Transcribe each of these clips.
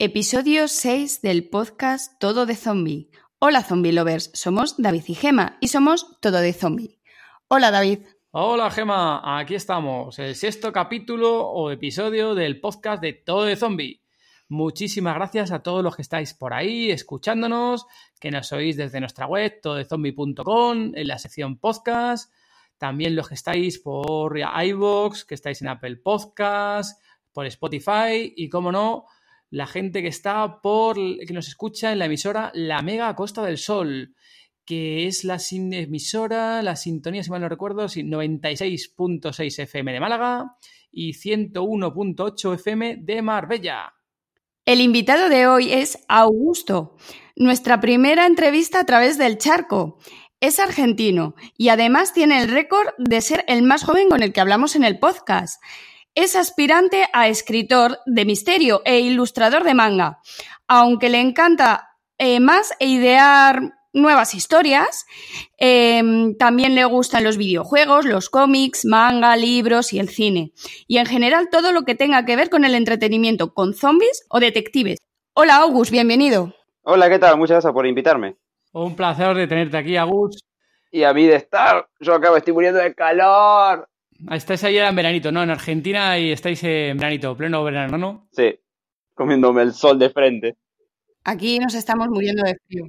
Episodio 6 del podcast Todo de Zombie. Hola Zombie Lovers, somos David y Gema y somos Todo de Zombie. Hola David. Hola Gema, aquí estamos, el sexto capítulo o episodio del podcast de Todo de Zombie. Muchísimas gracias a todos los que estáis por ahí escuchándonos, que nos oís desde nuestra web, tododezombie.com, en la sección podcast, también los que estáis por iVoox, que estáis en Apple Podcast, por Spotify y, como no, la gente que está por, que nos escucha en la emisora La Mega Costa del Sol, que es la emisora, la sintonía, si mal no recuerdo, 96.6 FM de Málaga y 101.8 FM de Marbella. El invitado de hoy es Augusto, nuestra primera entrevista a través del charco. Es argentino y además tiene el récord de ser el más joven con el que hablamos en el podcast es aspirante a escritor de misterio e ilustrador de manga, aunque le encanta eh, más idear nuevas historias. Em, también le gustan los videojuegos, los cómics, manga, libros y el cine. Y en general todo lo que tenga que ver con el entretenimiento, con zombies o detectives. Hola August, bienvenido. Hola, ¿qué tal? Muchas gracias por invitarme. Un placer de tenerte aquí, August. Y a mí de estar. Yo acabo, estoy muriendo de calor. Estáis ahí en veranito, ¿no? En Argentina y estáis en veranito, pleno verano, ¿no? Sí, comiéndome el sol de frente. Aquí nos estamos muriendo de frío.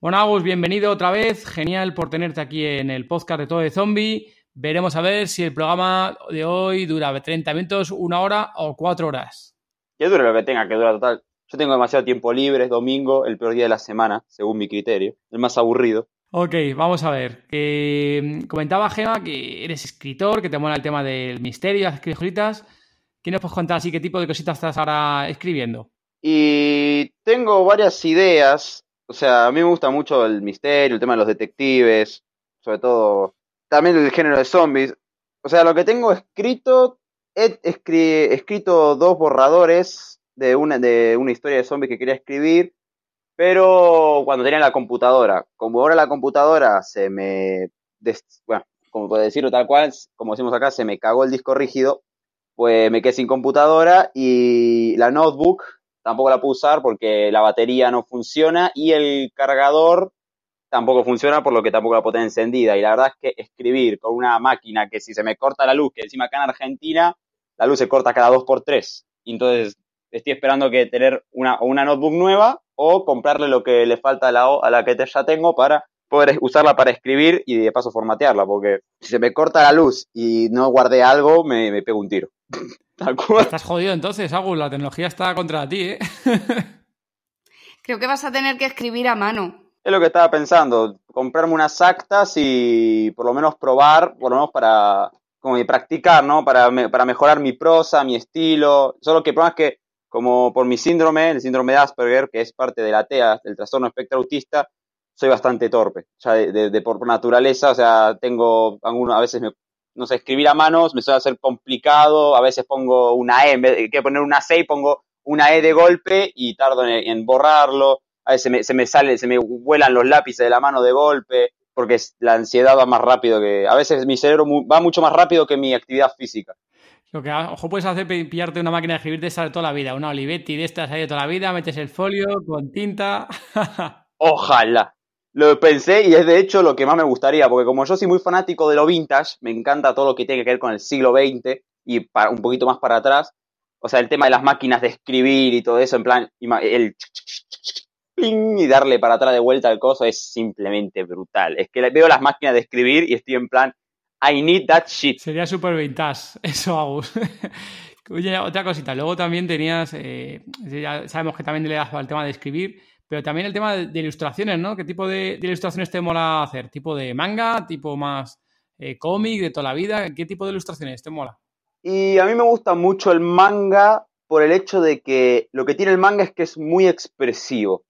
Bueno, Agus, bienvenido otra vez. Genial por tenerte aquí en el podcast de Todo de Zombie. Veremos a ver si el programa de hoy dura 30 minutos, una hora o cuatro horas. Que dure lo que tenga que durar total. Yo tengo demasiado tiempo libre, es domingo, el peor día de la semana, según mi criterio. El más aburrido. Ok, vamos a ver. Mm, comentaba Gema que eres escritor, que te mola el tema del misterio, las escritoritas. ¿Qué nos puedes contar así? ¿Qué tipo de cositas estás ahora escribiendo? Y tengo varias ideas. O sea, a mí me gusta mucho el misterio, el tema de los detectives, sobre todo también el género de zombies. O sea, lo que tengo escrito, he escrito dos borradores de una, de una historia de zombies que quería escribir pero cuando tenía la computadora, como ahora la computadora se me, bueno, como puedo decirlo tal cual, como decimos acá, se me cagó el disco rígido, pues me quedé sin computadora y la notebook tampoco la puedo usar porque la batería no funciona y el cargador tampoco funciona, por lo que tampoco la puedo tener encendida. Y la verdad es que escribir con una máquina que si se me corta la luz, que encima acá en Argentina, la luz se corta cada dos por tres. Entonces estoy esperando que tener una, una notebook nueva o comprarle lo que le falta a la, a la que ya tengo para poder usarla para escribir y de paso formatearla, porque si se me corta la luz y no guardé algo, me, me pego un tiro. Estás jodido entonces, Agus, la tecnología está contra ti, ¿eh? Creo que vas a tener que escribir a mano. Es lo que estaba pensando, comprarme unas actas y por lo menos probar, por lo menos para como practicar, ¿no? Para, para mejorar mi prosa, mi estilo. Solo que el problema es que como por mi síndrome, el síndrome de Asperger, que es parte de la TEA, del trastorno espectro autista, soy bastante torpe, ya de, por naturaleza, o sea, tengo algunos, a veces no sé, escribir a manos me suele hacer complicado, a veces pongo una E, en vez de poner una C, pongo una E de golpe y tardo en, borrarlo, a veces me, se me sale, se me vuelan los lápices de la mano de golpe, porque la ansiedad va más rápido que, a veces mi cerebro va mucho más rápido que mi actividad física. Lo que ojo puedes hacer pillarte una máquina de escribir de esa de toda la vida, una Olivetti de estas ahí de toda la vida, metes el folio con tinta. Ojalá. Lo pensé y es de hecho lo que más me gustaría, porque como yo soy muy fanático de lo vintage, me encanta todo lo que tiene que ver con el siglo XX y para, un poquito más para atrás. O sea, el tema de las máquinas de escribir y todo eso, en plan, el y darle para atrás de vuelta al coso es simplemente brutal. Es que veo las máquinas de escribir y estoy en plan, I need that shit. Sería super vintage, eso, Agus. Oye, otra cosita. Luego también tenías, eh, ya sabemos que también le das al tema de escribir, pero también el tema de, ilustraciones, ¿no? ¿Qué tipo de, ilustraciones te mola hacer? ¿Tipo de manga? ¿Tipo más eh, cómic de toda la vida? ¿Qué tipo de ilustraciones te mola? Y a mí me gusta mucho el manga por el hecho de que lo que tiene el manga es que es muy expresivo.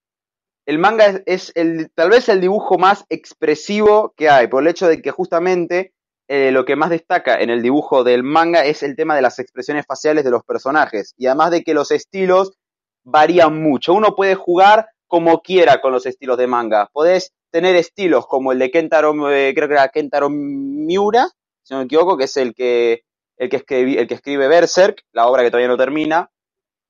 El manga es, el, tal vez el dibujo más expresivo que hay, por el hecho de que justamente eh, lo que más destaca en el dibujo del manga es el tema de las expresiones faciales de los personajes. Y además de que los estilos varían mucho. Uno puede jugar como quiera con los estilos de manga. Podés tener estilos como el de Kentaro, eh, creo que era Kentaro Miura, si no me equivoco, que es el que, el que, escribe, el que escribe Berserk, la obra que todavía no termina.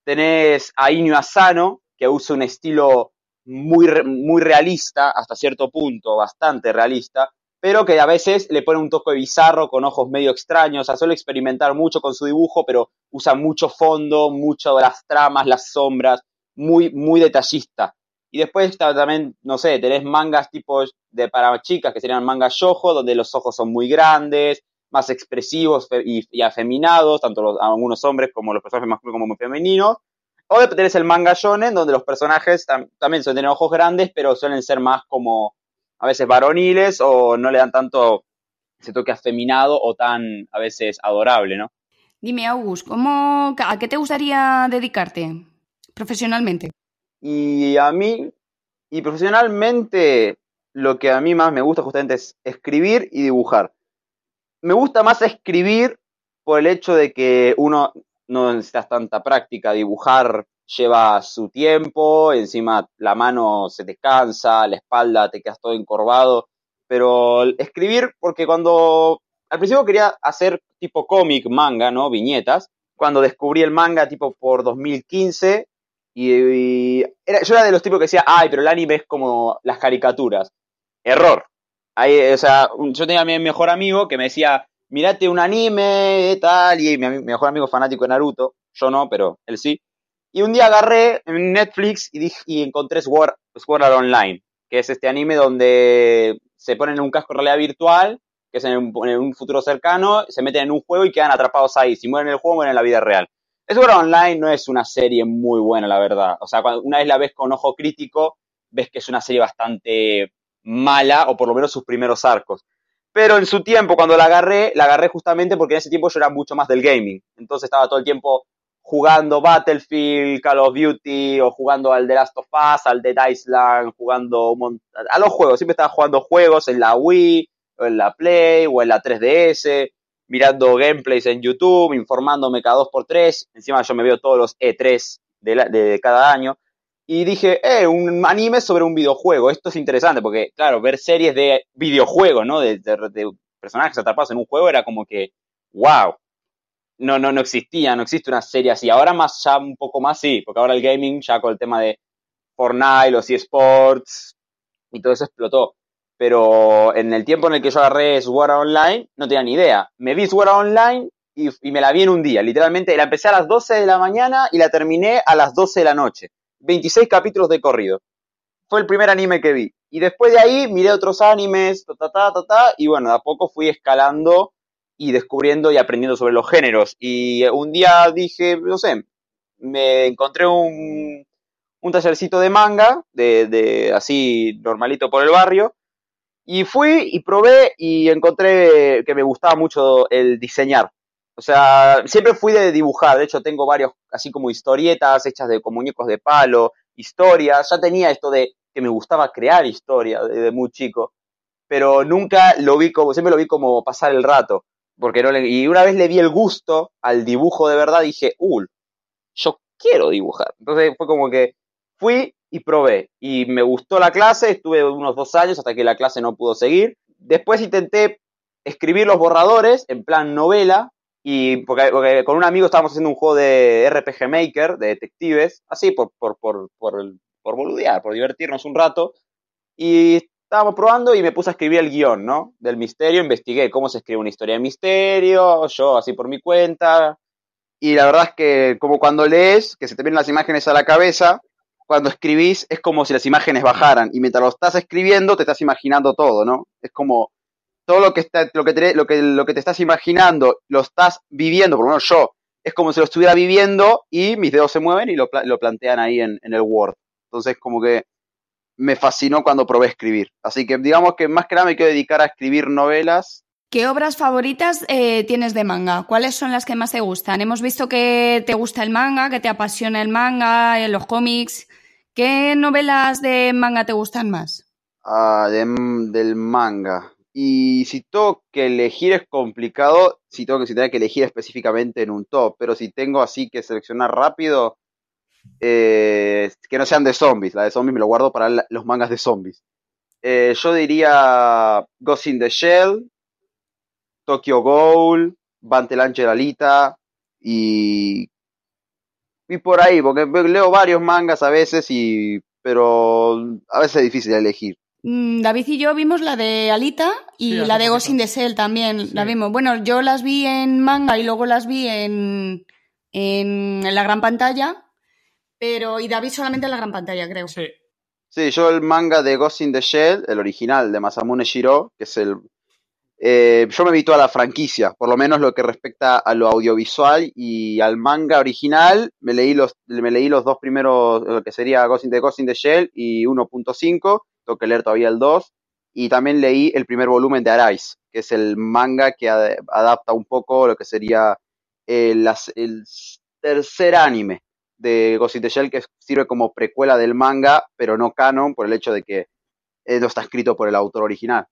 Tenés a Inyo Asano, que usa un estilo muy, muy realista, hasta cierto punto, bastante realista, pero que a veces le pone un toque bizarro con ojos medio extraños, o sea, suele experimentar mucho con su dibujo, pero usa mucho fondo, mucho de las tramas, las sombras, muy, muy detallista. Y después también, no sé, tenés mangas tipos de para chicas que serían mangas yojo, donde los ojos son muy grandes, más expresivos y, afeminados, tanto los, algunos hombres como los personajes masculinos como femeninos. O tenés el manga shonen, donde los personajes también suelen tener ojos grandes, pero suelen ser más como a veces varoniles o no le dan tanto ese toque afeminado o tan a veces adorable, ¿no? Dime, August, ¿cómo, ¿a qué te gustaría dedicarte profesionalmente? Y a mí, y profesionalmente, lo que a mí más me gusta justamente es escribir y dibujar. Me gusta más escribir por el hecho de que uno no necesitas tanta práctica, dibujar lleva su tiempo, encima la mano se te cansa, la espalda te quedas todo encorvado, pero escribir, porque cuando al principio quería hacer tipo cómic, manga, ¿no? Viñetas, cuando descubrí el manga tipo por 2015 y, era, yo era de los tipos que decía, ay, pero el anime es como las caricaturas. Error. Ahí, o sea, yo tenía a mi mejor amigo que me decía, mirate un anime, tal, y mi, mejor amigo fanático de Naruto, yo no, pero él sí. Y un día agarré en Netflix y, dije, y encontré Sword, Art Online, que es este anime donde se ponen en un casco de realidad virtual, que es en un, futuro cercano, se meten en un juego y quedan atrapados ahí. Si mueren en el juego, mueren en la vida real. Sword Online no es una serie muy buena, la verdad. O sea, cuando una vez la ves con ojo crítico, ves que es una serie bastante mala, o por lo menos sus primeros arcos. Pero en su tiempo, cuando la agarré, la agarré justamente porque en ese tiempo yo era mucho más del gaming. Entonces estaba todo el tiempo jugando Battlefield, Call of Duty, o jugando al The Last of Us, al Dead Island, jugando a los juegos. Siempre estaba jugando juegos en la Wii, o en la Play, o en la 3DS mirando gameplays en YouTube, informándome cada dos por tres. Encima yo me veo todos los E3 de, cada año. Y dije, eh, un anime sobre un videojuego. Esto es interesante porque, claro, ver series de videojuegos, ¿no? De, personajes atrapados en un juego era como que, wow. No, no, no existía, no existe una serie así. Ahora más, ya un poco más sí, porque ahora el gaming, ya con el tema de Fortnite, los eSports y todo eso explotó pero en el tiempo en el que yo agarré Sword Online, no tenía ni idea. Me vi Sword Online y, me la vi en un día. Literalmente la empecé a las 12 de la mañana y la terminé a las 12 de la noche. 26 capítulos de corrido. Fue el primer anime que vi. Y después de ahí miré otros animes, ta, ta, ta, ta, y bueno, de a poco fui escalando y descubriendo y aprendiendo sobre los géneros. Y un día dije, no sé, me encontré un, un tallercito de manga, de, de así normalito por el barrio, y fui y probé y encontré que me gustaba mucho el diseñar. O sea, siempre fui de dibujar. De hecho, tengo varios, así como historietas hechas de con muñecos de palo, historias. Ya tenía esto de que me gustaba crear historias desde muy chico. Pero nunca lo vi como, siempre lo vi como pasar el rato. Porque no y una vez le di el gusto al dibujo de verdad, dije, uh, yo quiero dibujar. Entonces fue como que fui y probé. Y me gustó la clase, estuve unos dos años hasta que la clase no pudo seguir. Después intenté escribir los borradores en plan novela, y porque, con un amigo estábamos haciendo un juego de RPG Maker, de detectives, así por, por, por, por, por boludear, por divertirnos un rato. Y estábamos probando y me puse a escribir el guion, ¿no? Del misterio, investigué cómo se escribe una historia de misterio, yo así por mi cuenta. Y la verdad es que como cuando lees, que se te vienen las imágenes a la cabeza, cuando escribís es como si las imágenes bajaran y mientras lo estás escribiendo te estás imaginando todo, ¿no? Es como todo lo que, está, lo que, te, lo que, lo que te estás imaginando lo estás viviendo, por lo menos yo, es como si lo estuviera viviendo y mis dedos se mueven y lo, lo plantean ahí en, en, el Word. Entonces como que me fascinó cuando probé escribir. Así que digamos que más que nada me quiero dedicar a escribir novelas. ¿Qué obras favoritas eh, tienes de manga? ¿Cuáles son las que más te gustan? Hemos visto que te gusta el manga, que te apasiona el manga, eh, los cómics. ¿Qué novelas de manga te gustan más? Ah, del manga. Y si tengo que elegir es complicado, si tengo que, si tengo que elegir específicamente en un top, pero si tengo así que seleccionar rápido, eh, que no sean de zombies. La de zombies me lo guardo para los mangas de zombies. Eh, yo diría Ghost in the Shell, Tokyo Ghoul, Bantel Alita y, y por ahí, porque leo varios mangas a veces, y, pero a veces es difícil elegir. Mm, David y yo vimos la de Alita y la de Ghost in the Shell también, la vimos. Bueno, yo las vi en manga y luego las vi en, en la gran pantalla pero, y David solamente en la gran pantalla, creo. Sí. Sí, yo el manga de Ghost in the Shell, el original de Masamune Shiro, que es el... Eh, yo me vi toda la franquicia, por lo menos lo que respecta a lo audiovisual y al manga original, me leí los, me leí los dos primeros, lo que sería Ghost in the, Ghost in the Shell y 1.5, tengo que leer todavía el 2, y también leí el primer volumen de Arise, que es el manga que adapta un poco lo que sería el, eh, el tercer anime de Ghost in the Shell que sirve como precuela del manga, pero no canon por el hecho de que no está escrito por el autor original.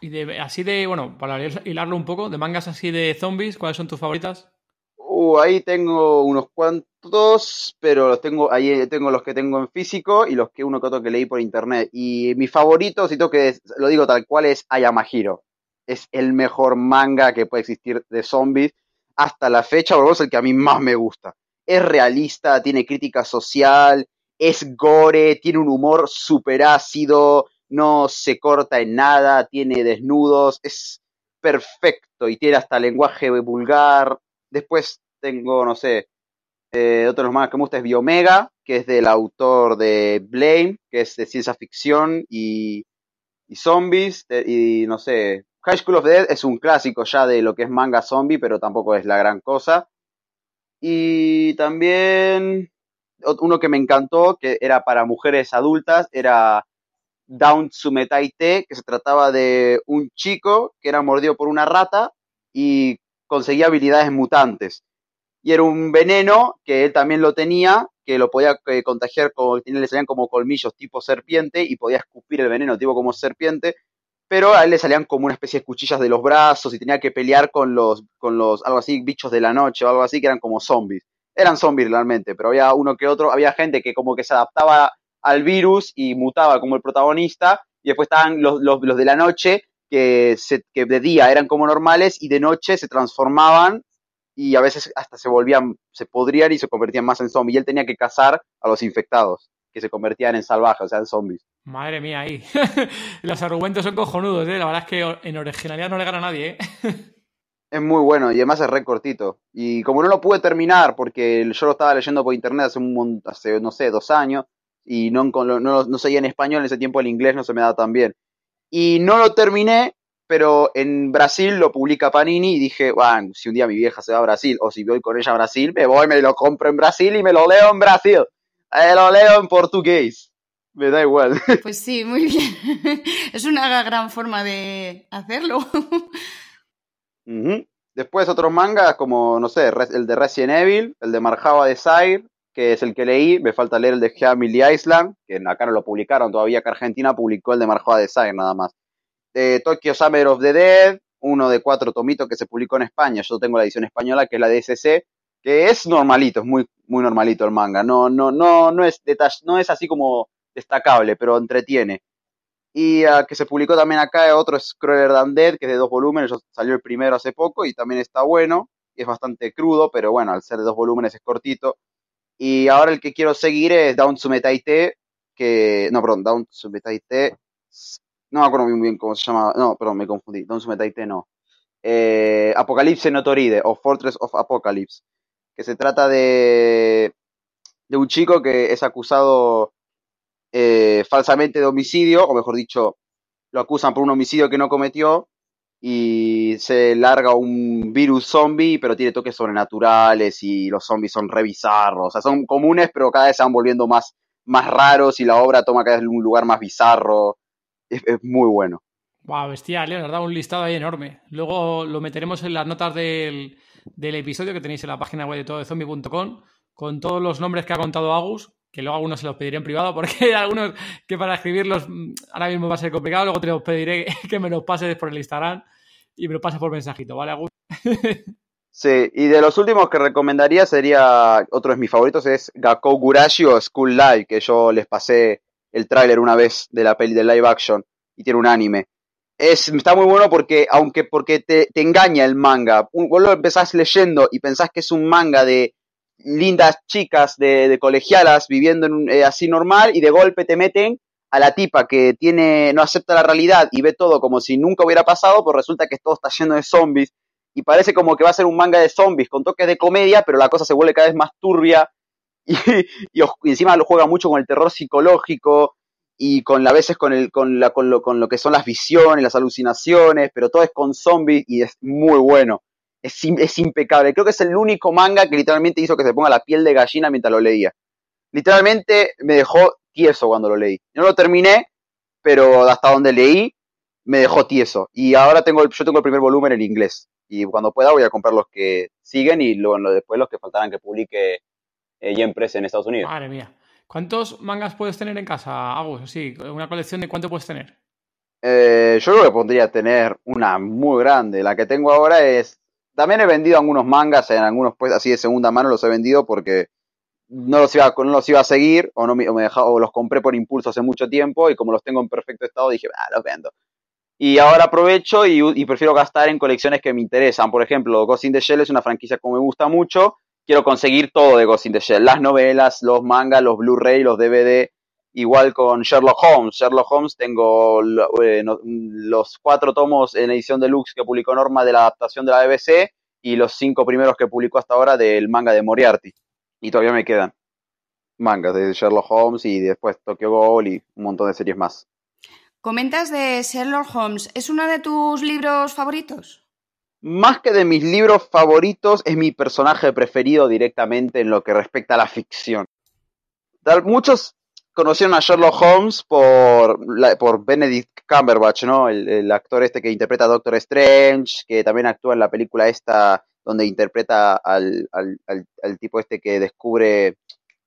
Y de, así de, bueno, para hilarlo un poco, de mangas así de zombies, ¿cuáles son tus favoritas? Uh, ahí tengo unos cuantos, pero los tengo, ahí tengo los que tengo en físico y los que uno que otro que leí por internet. Y mi favorito, si tengo que, lo digo tal cual, es Ayamahiro. Es el mejor manga que puede existir de zombies hasta la fecha, porque es el que a mí más me gusta es realista, tiene crítica social, es gore, tiene un humor súper ácido, no se corta en nada, tiene desnudos, es perfecto y tiene hasta lenguaje vulgar. Después tengo, no sé, eh, otro de los más que me gusta es Biomega, que es del autor de Blame, que es de ciencia ficción y, zombies, y no sé, High School of Dead es un clásico ya de lo que es manga zombie, pero tampoco es la gran cosa. Y también uno que me encantó, que era para mujeres adultas, era Down Tsumetai-te, que se trataba de un chico que era mordido por una rata y conseguía habilidades mutantes. Y era un veneno que él también lo tenía, que lo podía eh, contagiar, con, le salían como colmillos tipo serpiente y podía escupir el veneno tipo como serpiente pero a él le salían como una especie de cuchillas de los brazos y tenía que pelear con los, con los, algo así, bichos de la noche o algo así, que eran como zombies. Eran zombies realmente, pero había uno que otro, había gente que como que se adaptaba al virus y mutaba como el protagonista, y después estaban los, los, de la noche, que, se, que de día eran como normales y de noche se transformaban y a veces hasta se volvían, se podrían y se convertían más en zombies. Y él tenía que cazar a los infectados, que se convertían en salvajes, o sea, en zombies. Madre mía, ahí. Los argumentos son cojonudos, ¿eh? La verdad es que en originalidad no le gana a nadie, ¿eh? Es muy bueno y además es re cortito. Y como no lo pude terminar, porque yo lo estaba leyendo por internet hace, un, hace no sé, dos años, y no, no, no seguía en español, en ese tiempo el inglés no se me da tan bien. Y no lo terminé, pero en Brasil lo publica Panini y dije, bueno, si un día mi vieja se va a Brasil, o si voy con ella a Brasil, me voy, me lo compro en Brasil y me lo leo en Brasil. Eh, lo leo en portugués me da igual. Pues sí, muy bien. Es una gran forma de hacerlo. Después otros mangas como, no sé, el de Resident Evil, el de Marjava Desire, que es el que leí. Me falta leer el de Family Island, que acá no lo publicaron todavía, que Argentina publicó el de Marjava Desire nada más. De Tokyo Summer of the Dead, uno de cuatro tomitos que se publicó en España. Yo tengo la edición española, que es la de SC, que es normalito, es muy, muy normalito el manga. No, no, no, no es no es así como destacable, pero entretiene. Y uh, que se publicó también acá, otro es Crueler Than Dead, que es de dos volúmenes, salió el primero hace poco y también está bueno, es bastante crudo, pero bueno, al ser de dos volúmenes es cortito. Y ahora el que quiero seguir es Down Tsumetaite, que, no, perdón, Down Tsumetaite, no me acuerdo muy bien cómo se llama, no, perdón, me confundí, Down Tsumetaite no. Eh, Apocalipse Notoride, o Fortress of Apocalypse, que se trata de, de un chico que es acusado eh, falsamente de homicidio, o mejor dicho, lo acusan por un homicidio que no cometió y se larga un virus zombie, pero tiene toques sobrenaturales y los zombies son re bizarros. O sea, son comunes, pero cada vez se van volviendo más, más raros y la obra toma cada vez un lugar más bizarro. Es, muy bueno. Wow, bestial, has dado un listado ahí enorme. Luego lo meteremos en las notas del, episodio que tenéis en la página web de todo zombie.com con todos los nombres que ha contado Agus, que luego algunos se los pediré en privado porque hay algunos que para escribirlos mm, ahora mismo va a ser complicado, luego te los pediré que me los pases por el Instagram y me lo pases por mensajito, ¿vale, Agus? Sí, y de los últimos que recomendaría sería, otro de mis favoritos es Gakou Gurashi o School Live, que yo les pasé el tráiler una vez de la peli de live action y tiene un anime. Es, está muy bueno porque, aunque porque te, te engaña el manga, vos lo empezás leyendo y pensás que es un manga de lindas chicas de, de colegialas viviendo en, eh, así normal y de golpe te meten a la tipa que tiene no acepta la realidad y ve todo como si nunca hubiera pasado, pues resulta que todo está lleno de zombies y parece como que va a ser un manga de zombies con toques de comedia, pero la cosa se vuelve cada vez más turbia y, y, encima lo juega mucho con el terror psicológico y con a veces con el con la con lo, con lo que son las visiones, las alucinaciones, pero todo es con zombies y es muy bueno. Es, es impecable. Creo que es el único manga que literalmente hizo que se ponga la piel de gallina mientras lo leía. Literalmente me dejó tieso cuando lo leí. No lo terminé, pero hasta donde leí me dejó tieso. Y ahora tengo yo tengo el primer volumen en inglés y cuando pueda voy a comprar los que siguen y luego después los que faltarán que publique eh, Press en Estados Unidos. Madre mía. ¿Cuántos mangas puedes tener en casa, Agus? Sí, una colección de cuánto puedes tener. Eh, yo creo que podría tener una muy grande. La que tengo ahora es. También he vendido algunos mangas en algunos pues así de segunda mano los he vendido porque no los iba, a seguir o no me, o los compré por impulso hace mucho tiempo y como los tengo en perfecto estado dije, ah, los vendo. Y ahora aprovecho y, prefiero gastar en colecciones que me interesan. Por ejemplo, Ghost in the Shell es una franquicia que me gusta mucho. Quiero conseguir todo de Ghost in the Shell. Las novelas, los mangas, los Blu-ray, los DVD. Igual con Sherlock Holmes. Sherlock Holmes tengo eh, los cuatro tomos en edición deluxe que publicó Norma de la adaptación de la BBC y los cinco primeros que publicó hasta ahora del manga de Moriarty. Y todavía me quedan mangas de Sherlock Holmes y después Tokyo Ghoul y un montón de series más. Comentas de Sherlock Holmes. ¿Es uno de tus libros favoritos? Más que de mis libros favoritos, es mi personaje preferido directamente en lo que respecta a la ficción. Muchos conocieron a Sherlock Holmes por, por Benedict Cumberbatch, ¿no? El, actor este que interpreta a Doctor Strange, que también actúa en la película esta donde interpreta al, al tipo este que descubre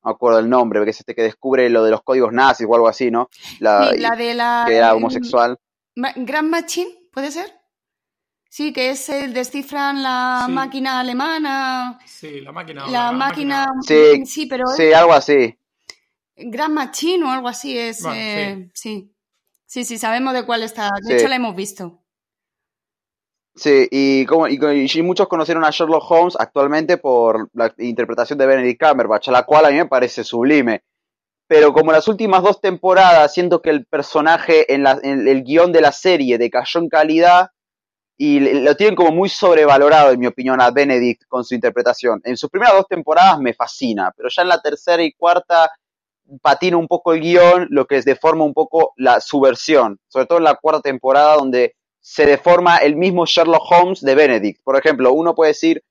no me acuerdo el nombre, porque es este que descubre lo de los códigos nazis o algo así, ¿no? La, sí, la de la... Que era homosexual. Grand Machine, ¿puede ser? Sí, que es el descifran la máquina alemana. Sí, la máquina. La, máquina. Sí, sí, pero. Sí, algo así. Grand Machine o algo así es. Eh, sí. sí. sí, sabemos de cuál está. De hecho, la hemos visto. Sí, y, como, y, muchos conocieron a Sherlock Holmes actualmente por la interpretación de Benedict Cumberbatch, la cual a mí me parece sublime. Pero como las últimas dos temporadas siento que el personaje en, la, en el guion de la serie decayó en calidad y lo tienen como muy sobrevalorado, en mi opinión, a Benedict con su interpretación. En sus primeras dos temporadas me fascina, pero ya en la tercera y cuarta patina un poco el guion, lo que deforma un poco la subversión, sobre todo en la cuarta temporada donde se deforma el mismo Sherlock Holmes de Benedict. Por ejemplo, uno puede decir,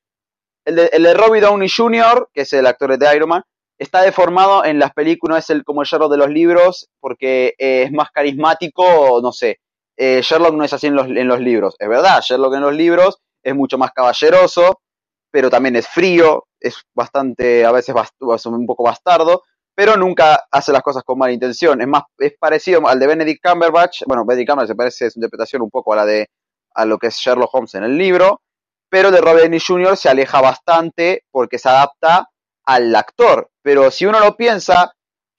el de, el de Robbie Downey Jr., que es el actor de Iron Man, está deformado en las películas, es el, como el Sherlock de los libros, porque eh, es más carismático, no sé. Eh, Sherlock no es así en los, libros. Es verdad, Sherlock en los libros es mucho más caballeroso, pero también es frío, es bastante, a veces un poco bastardo, pero nunca hace las cosas con mala intención. Es más, es parecido al de Benedict Cumberbatch. Bueno, Benedict Cumberbatch se parece su interpretación un poco a la de a lo que es Sherlock Holmes en el libro, pero de Robert Downey Jr. se aleja bastante porque se adapta al actor. Pero si uno lo piensa,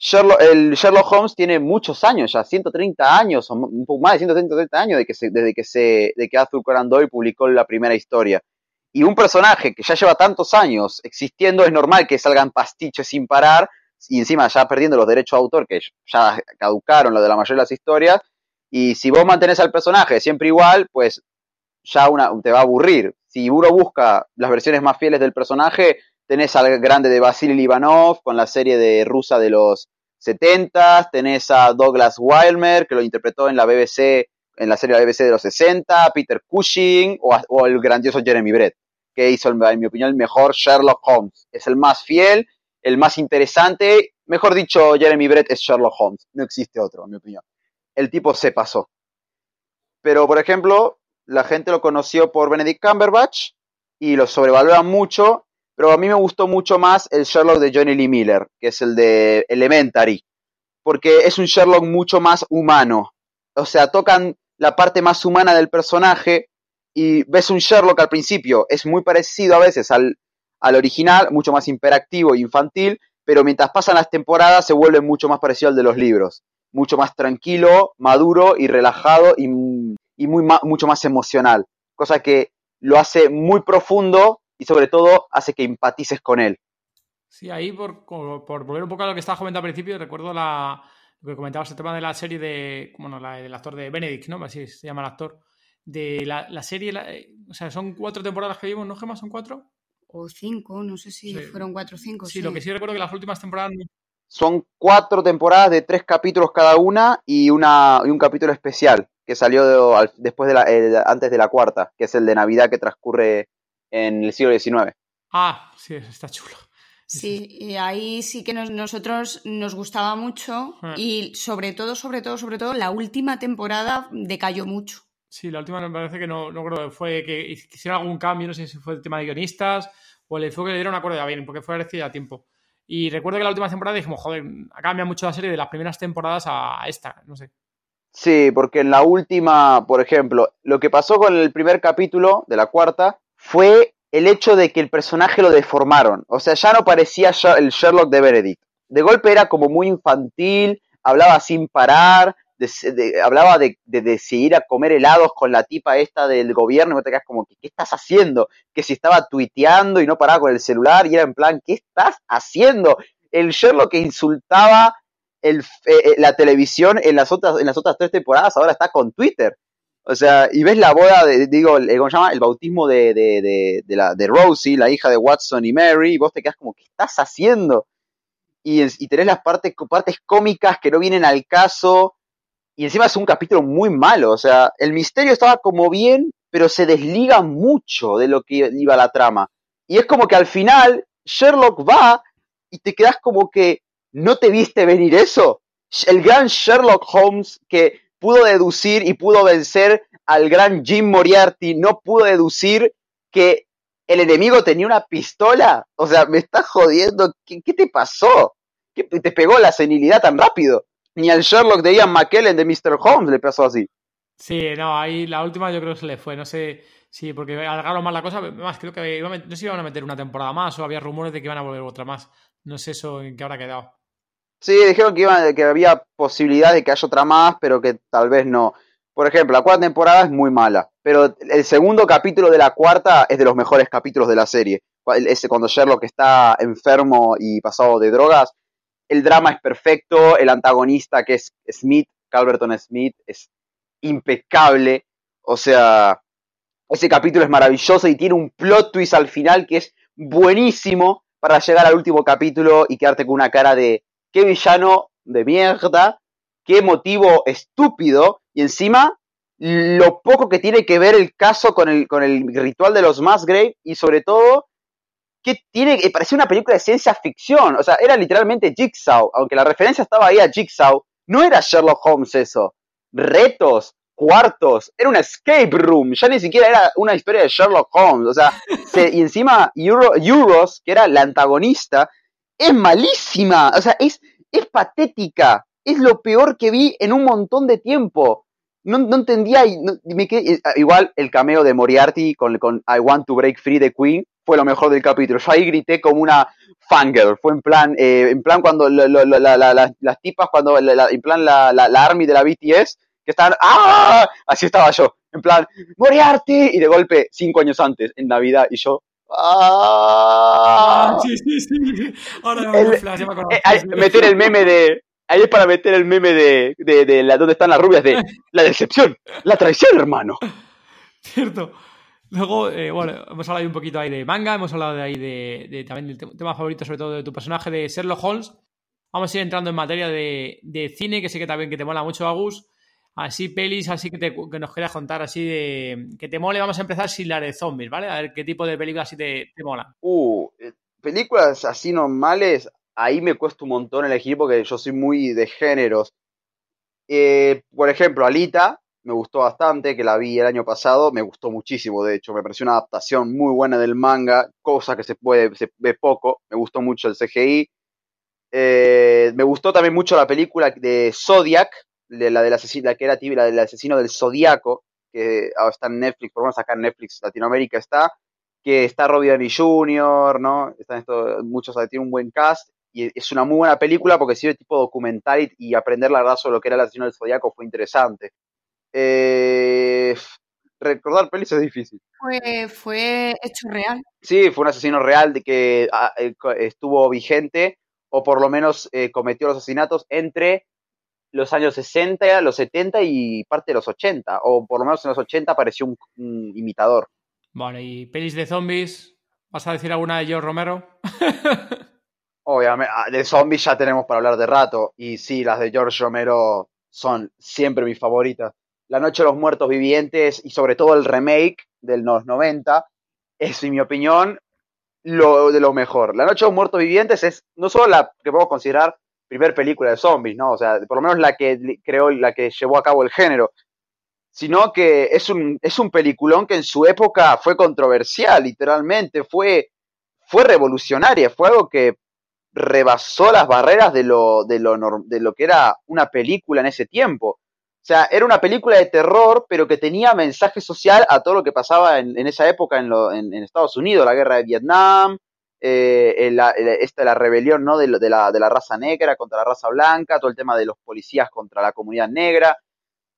Sherlock, el Sherlock Holmes tiene muchos años ya, 130 años, o un poco más de 130 años de que se, desde que se, de que Doyle publicó la primera historia. Y un personaje que ya lleva tantos años existiendo, es normal que salgan pastiches sin parar, y encima ya perdiendo los derechos de autor que ya caducaron lo de la mayoría de las historias, y si vos mantenés al personaje siempre igual, pues ya una, te va a aburrir. Si uno busca las versiones más fieles del personaje, tenés al grande de Vasily Ivanov con la serie de rusa de los 70, tenés a Douglas Wilmer, que lo interpretó en la BBC, en la serie de la BBC de los 60, Peter Cushing, o, o el grandioso Jeremy Brett, que hizo, en mi opinión, el mejor Sherlock Holmes. Es el más fiel el más interesante. Mejor dicho, Jeremy Brett es Sherlock Holmes. No existe otro, en mi opinión. El tipo se pasó. Pero, por ejemplo, la gente lo conoció por Benedict Cumberbatch y lo sobrevalora mucho, pero a mí me gustó mucho más el Sherlock de Johnny Lee Miller, que es el de Elementary, porque es un Sherlock mucho más humano. O sea, tocan la parte más humana del personaje y ves un Sherlock al principio, es muy parecido a veces al, al original, mucho más imperactivo e infantil, pero mientras pasan las temporadas se vuelve mucho más parecido al de los libros, mucho más tranquilo, maduro y relajado y, y muy, mucho más emocional, cosa que lo hace muy profundo y sobre todo hace que empatices con él. Sí, ahí por, por volver un poco a lo que estaba comentando al principio, recuerdo la, lo que comentabas el tema de la serie de, bueno, la, del actor de Benedict, ¿no? Así se llama el actor. De la, la serie, eh, o sea, son cuatro temporadas que vimos, ¿no, Gemma? ¿Son cuatro? O cinco, no sé si fueron cuatro o cinco. Sí, lo que sí recuerdo que las últimas temporadas... Son cuatro temporadas de tres capítulos cada una y, una, y un capítulo especial que salió después de la, antes de la cuarta, que es el de Navidad que transcurre en el siglo XIX. Ah, sí, está chulo. Sí, y ahí sí que nosotros nos gustaba mucho ah. y sobre todo, sobre todo, sobre todo, la última temporada decayó mucho. Sí, la última me parece que no, no creo que fue que hicieron algún cambio, no sé si fue el tema de guionistas o el enfoque que le dieron una cuerda bien, porque fue a tiempo. Y recuerdo que la última temporada dijimos, joder, ha cambiado mucho la serie de las primeras temporadas a esta, no sé. Sí, porque en la última, por ejemplo, lo que pasó con el primer capítulo de la cuarta fue el hecho de que el personaje lo deformaron. O sea, ya no parecía el Sherlock de Benedict. De golpe era como muy infantil, hablaba sin parar, hablaba de, decidir a comer helados con la tipa esta del gobierno y te quedas como, ¿qué, estás haciendo? Que si estaba tuiteando y no paraba con el celular y era en plan, ¿qué estás haciendo? El Sherlock que insultaba eh, eh, la televisión en las, otras, en las otras tres temporadas ahora está con Twitter. O sea, y ves la boda, de, digo, ¿cómo se llama? El bautismo de, de, de, la, de Rosie, la hija de Watson y Mary, y vos te quedas como, ¿qué estás haciendo? Y, y tenés las partes, partes cómicas que no vienen al caso, y encima es un capítulo muy malo, o sea, el misterio estaba como bien, pero se desliga mucho de lo que iba la trama. Y es como que al final Sherlock va y te quedas como que, ¿no te viste venir eso? El gran Sherlock Holmes que pudo deducir y pudo vencer al gran Jim Moriarty, no pudo deducir que el enemigo tenía una pistola. O sea, me estás jodiendo. ¿Qué, te pasó? ¿Qué te pegó la senilidad tan rápido? Ni al Sherlock de Ian McKellen de Mr. Holmes le pasó así. Sí, no, ahí la última yo creo que se le fue. No sé si porque alargaron más la cosa. Más creo que no sé si iban a meter una temporada más o había rumores de que iban a volver otra más. No sé eso en qué habrá quedado. Sí, dijeron que, que había posibilidad de que haya otra más, pero que tal vez no. Por ejemplo, la cuarta temporada es muy mala, pero el segundo capítulo de la cuarta es de los mejores capítulos de la serie. Ese cuando Sherlock está enfermo y pasado de drogas, el drama es perfecto, el antagonista que es Smith, Calverton Smith, es impecable. O sea, ese capítulo es maravilloso y tiene un plot twist al final que es buenísimo para llegar al último capítulo y quedarte con una cara de qué villano de mierda, qué motivo estúpido, y encima lo poco que tiene que ver el caso con el, con el ritual de los Musgrave, y sobre todo, que tiene, que parecía una película de ciencia ficción, o sea, era literalmente Jigsaw, aunque la referencia estaba ahí a Jigsaw, no era Sherlock Holmes eso, retos, cuartos, era una escape room, ya ni siquiera era una historia de Sherlock Holmes, o sea, y encima Euros, que era la antagonista, es malísima, o sea, es, es patética, es lo peor que vi en un montón de tiempo. No, no entendía, eh, igual el cameo de Moriarty con, con I Want to Break Free de Queen fue lo mejor del capítulo. Yo ahí grité como una fangirl, fue en plan, eh, en plan cuando las tipas, cuando en plan la, la, army de la BTS, que estaban, ¡ah! Así estaba yo, en plan, Moriarty, y de golpe, cinco años antes, en Navidad, y yo, ¡Ah! Sí, sí, sí. Ahora el, flash, me acuerdo. Eh, meter el meme de. Ahí es para meter el meme de, de, de la, donde están las rubias de la decepción, la traición, hermano. Cierto. Luego, eh, bueno, hemos hablado un poquito ahí de manga, hemos hablado de ahí de, de también del tema favorito, sobre todo de tu personaje de Sherlock Holmes. Vamos a ir entrando en materia de, de cine, que sé que también que te mola mucho, Agus así pelis así que, te, nos quieras contar, así de que te mole. Vamos a empezar sin la de zombies, ¿vale? A ver qué tipo de películas así te, te mola. Uh, eh, películas así normales, ahí me cuesta un montón elegir porque yo soy muy de géneros. Eh, por ejemplo, Alita, me gustó bastante, que la vi el año pasado, me gustó muchísimo, de hecho, me pareció una adaptación muy buena del manga, cosa que se puede, se ve poco, me gustó mucho el CGI. Eh, me gustó también mucho la película de Zodiac, de la del asesino, la que era la del asesino del Zodiaco, que ahora está en Netflix, por lo menos acá en Netflix Latinoamérica está, que está Robbie Downey Jr., ¿no? Están estos, muchos, tiene un buen cast, y es una muy buena película porque sirve tipo documental y, aprender la verdad sobre lo que era el asesino del Zodiaco fue interesante. Eh, recordar pelis es difícil. Fue, fue hecho real. Sí, fue un asesino real de que ah, eh, estuvo vigente o por lo menos eh, cometió los asesinatos entre los años 60, los 70 y parte de los 80, o por lo menos en los 80 apareció un, imitador. Vale, ¿y pelis de zombies? ¿Vas a decir alguna de George Romero? Obviamente, ah, de zombies ya tenemos para hablar de rato, y sí, las de George Romero son siempre mis favoritas. La Noche de los Muertos Vivientes y sobre todo el remake del 90 es, en mi opinión, lo de lo mejor. La Noche de los Muertos Vivientes es no solo la que podemos considerar primer película de zombies, ¿no? O sea, por lo menos la que creó, la que llevó a cabo el género, sino que es un, es un peliculón que en su época fue controversial, literalmente, fue, fue revolucionaria, fue algo que rebasó las barreras de lo, de lo, de lo que era una película en ese tiempo. O sea, era una película de terror, pero que tenía mensaje social a todo lo que pasaba en, esa época en, en, Estados Unidos, la guerra de Vietnam, eh, la, esta, la rebelión ¿no? de, la, de la raza negra contra la raza blanca, todo el tema de los policías contra la comunidad negra.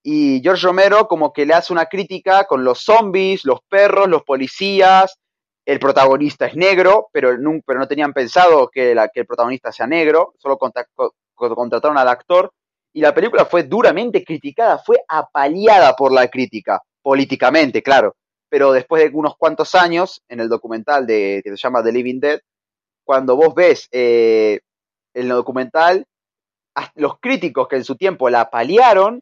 Y George Romero como que le hace una crítica con los zombies, los perros, los policías. El protagonista es negro, pero no, pero no tenían pensado que el protagonista sea negro, solo contrataron al actor y la película fue duramente criticada, fue apaleada por la crítica, políticamente, claro. Pero después de unos cuantos años, en el documental de, que se llama The Living Dead, cuando vos ves eh, el documental, los críticos que en su tiempo la apalearon,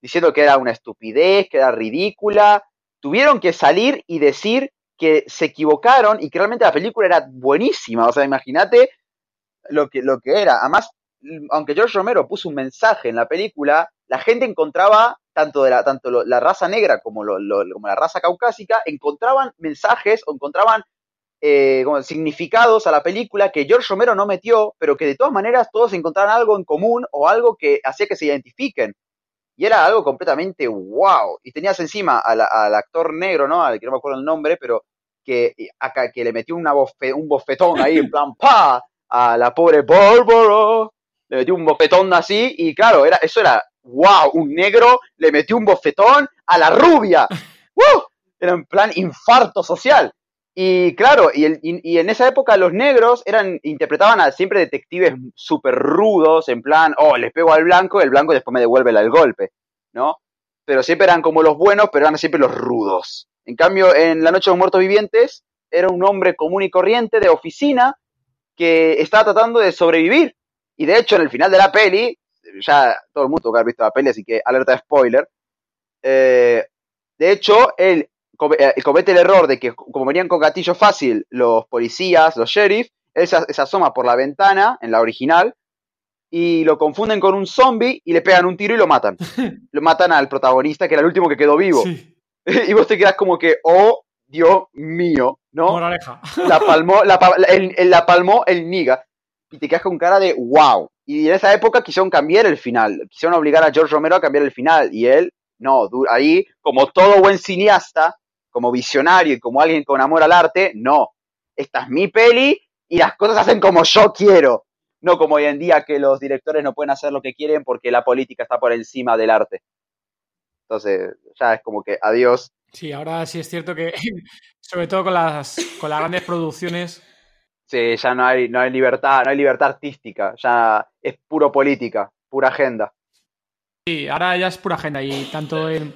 diciendo que era una estupidez, que era ridícula, tuvieron que salir y decir que se equivocaron y que realmente la película era buenísima. O sea, imagínate lo que, lo que era. Además, aunque George Romero puso un mensaje en la película, la gente encontraba, tanto, de la, tanto la raza negra como, como la raza caucásica, encontraban mensajes o encontraban eh, significados a la película que George Romero no metió, pero que de todas maneras todos encontraban algo en común o algo que hacía que se identifiquen. Y era algo completamente wow. Y tenías encima al, actor negro, ¿no? Al que no me acuerdo el nombre, pero que, acá, que le metió una un bofetón ahí, en plan, ¡pa! A la pobre Bárbara le metió un bofetón así y claro, era, eso era, wow, un negro le metió un bofetón a la rubia. ¡Uh! Era en plan infarto social. Y claro, y, y, en esa época los negros eran, interpretaban a siempre detectives súper rudos, en plan, oh, les pego al blanco, el blanco después me devuelve el golpe, ¿no? Pero siempre eran como los buenos, pero eran siempre los rudos. En cambio, en La Noche de los Muertos Vivientes, era un hombre común y corriente de oficina que estaba tratando de sobrevivir y de hecho, en el final de la peli, ya todo el mundo que ha visto la peli, así que alerta de spoiler. Eh, de hecho, él, eh, comete el error de que, como venían con gatillo fácil los policías, los sheriffs, él se, asoma por la ventana, en la original, y lo confunden con un zombie y le pegan un tiro y lo matan. lo matan al protagonista, que era el último que quedó vivo. y vos te quedas como que, oh, Dios mío, ¿no? La palmó, la, el, la palmó el niga y te quedas con cara de wow. Y en esa época quisieron cambiar el final, quisieron obligar a George Romero a cambiar el final y él, no, ahí, como todo buen cineasta, como visionario y como alguien con amor al arte, no, esta es mi peli y las cosas hacen como yo quiero, no como hoy en día que los directores no pueden hacer lo que quieren porque la política está por encima del arte. Entonces, ya es como que adiós. Sí, ahora sí es cierto que, sobre todo con las, con las grandes producciones, Sí, ya no hay, no hay libertad, no hay libertad artística, ya es puro política, pura agenda. Sí, ahora ya es pura agenda y tanto en,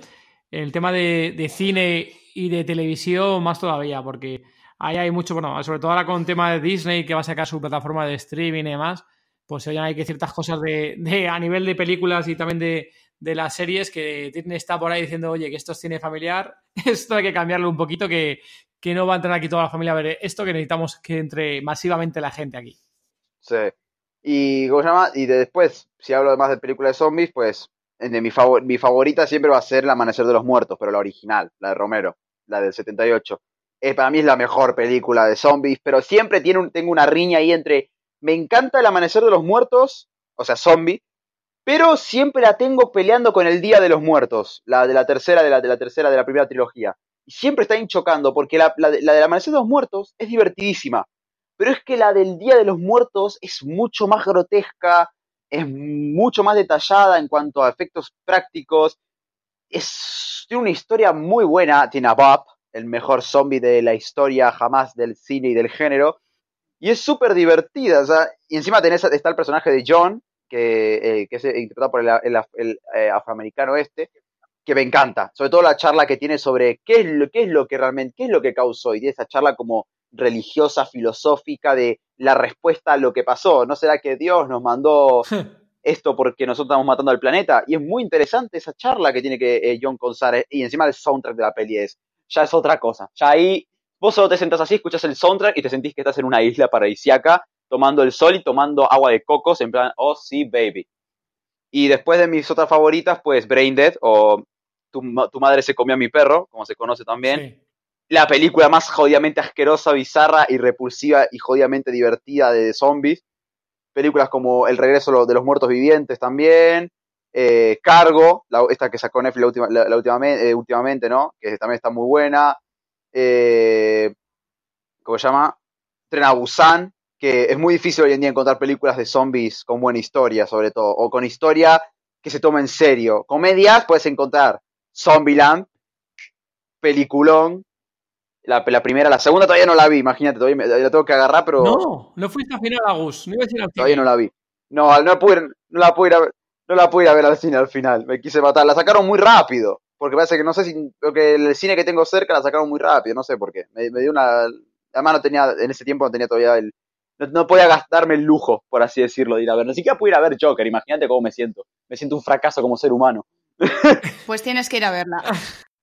el tema de, cine y de televisión más todavía, porque ahí hay mucho, bueno, sobre todo ahora con el tema de Disney que va a sacar su plataforma de streaming y demás, pues ya hay que ciertas cosas de, a nivel de películas y también de, de las series que Disney está por ahí diciendo, oye, que esto es cine familiar, esto hay que cambiarlo un poquito, que, que no va a entrar aquí toda la familia a ver esto, que necesitamos que entre masivamente la gente aquí. Sí. Y, ¿cómo se llama? Y después, si hablo más de películas de zombies, pues de mi, favorita siempre va a ser El Amanecer de los Muertos, pero la original, la de Romero, la del 78. Eh, para mí es la mejor película de zombies, pero siempre tiene tengo una riña ahí entre me encanta El Amanecer de los Muertos, o sea, zombie, pero siempre la tengo peleando con El Día de los Muertos, la de la tercera de la, de la tercera de la primera trilogía. Siempre está chocando, porque la, la, la del Amanecer de los Muertos es divertidísima, pero es que la del Día de los Muertos es mucho más grotesca, es mucho más detallada en cuanto a efectos prácticos. Es tiene una historia muy buena. Tiene a Bob, el mejor zombie de la historia jamás del cine y del género. Y es súper divertida. y encima tenés, está el personaje de John, que, eh, que es interpretado por el, eh, afroamericano este, que me encanta. Sobre todo la charla que tiene sobre qué es lo, qué es lo que realmente, qué es lo que causó. Y tiene esa charla como religiosa, filosófica de la respuesta a lo que pasó. ¿No será que Dios nos mandó esto porque nosotros estamos matando al planeta? Y es muy interesante esa charla que tiene que eh, John con y encima el soundtrack de la peli es, ya es otra cosa. Ya ahí vos solo te sentás así, escuchas el soundtrack y te sentís que estás en una isla paradisiaca tomando el sol y tomando agua de cocos en plan, oh sí, baby. Y después de mis otras favoritas, pues Brain Dead o Tu, madre se comió a mi perro, como se conoce también la película más jodidamente asquerosa, bizarra y repulsiva y jodidamente divertida de zombies. Películas como El regreso de los muertos vivientes también. Eh, Cargo, esta que sacó Netflix la eh, últimamente, ¿no? Que también está muy buena. Eh, ¿Cómo se llama? Tren a Busan, que es muy difícil hoy en día encontrar películas de zombies con buena historia, sobre todo, o con historia que se toma en serio. Comedias puedes encontrar Zombieland, peliculón, la, primera, la segunda todavía no la vi, imagínate, todavía la tengo que agarrar, pero. No, no fuiste al final, Agus. No iba a decir al final. Todavía no la vi. No, no, pude, no la pude ir a ver, no la pude ir a ver al cine al final. Me quise matar. La sacaron muy rápido. Porque parece que no sé si. Porque el cine que tengo cerca la sacaron muy rápido, no sé por qué. Me, dio una. Además, no tenía. En ese tiempo no tenía todavía el. No, podía gastarme el lujo, por así decirlo, de ir a ver. Ni siquiera pude ir a ver Joker. Imagínate cómo me siento. Me siento un fracaso como ser humano. Pues tienes que ir a verla.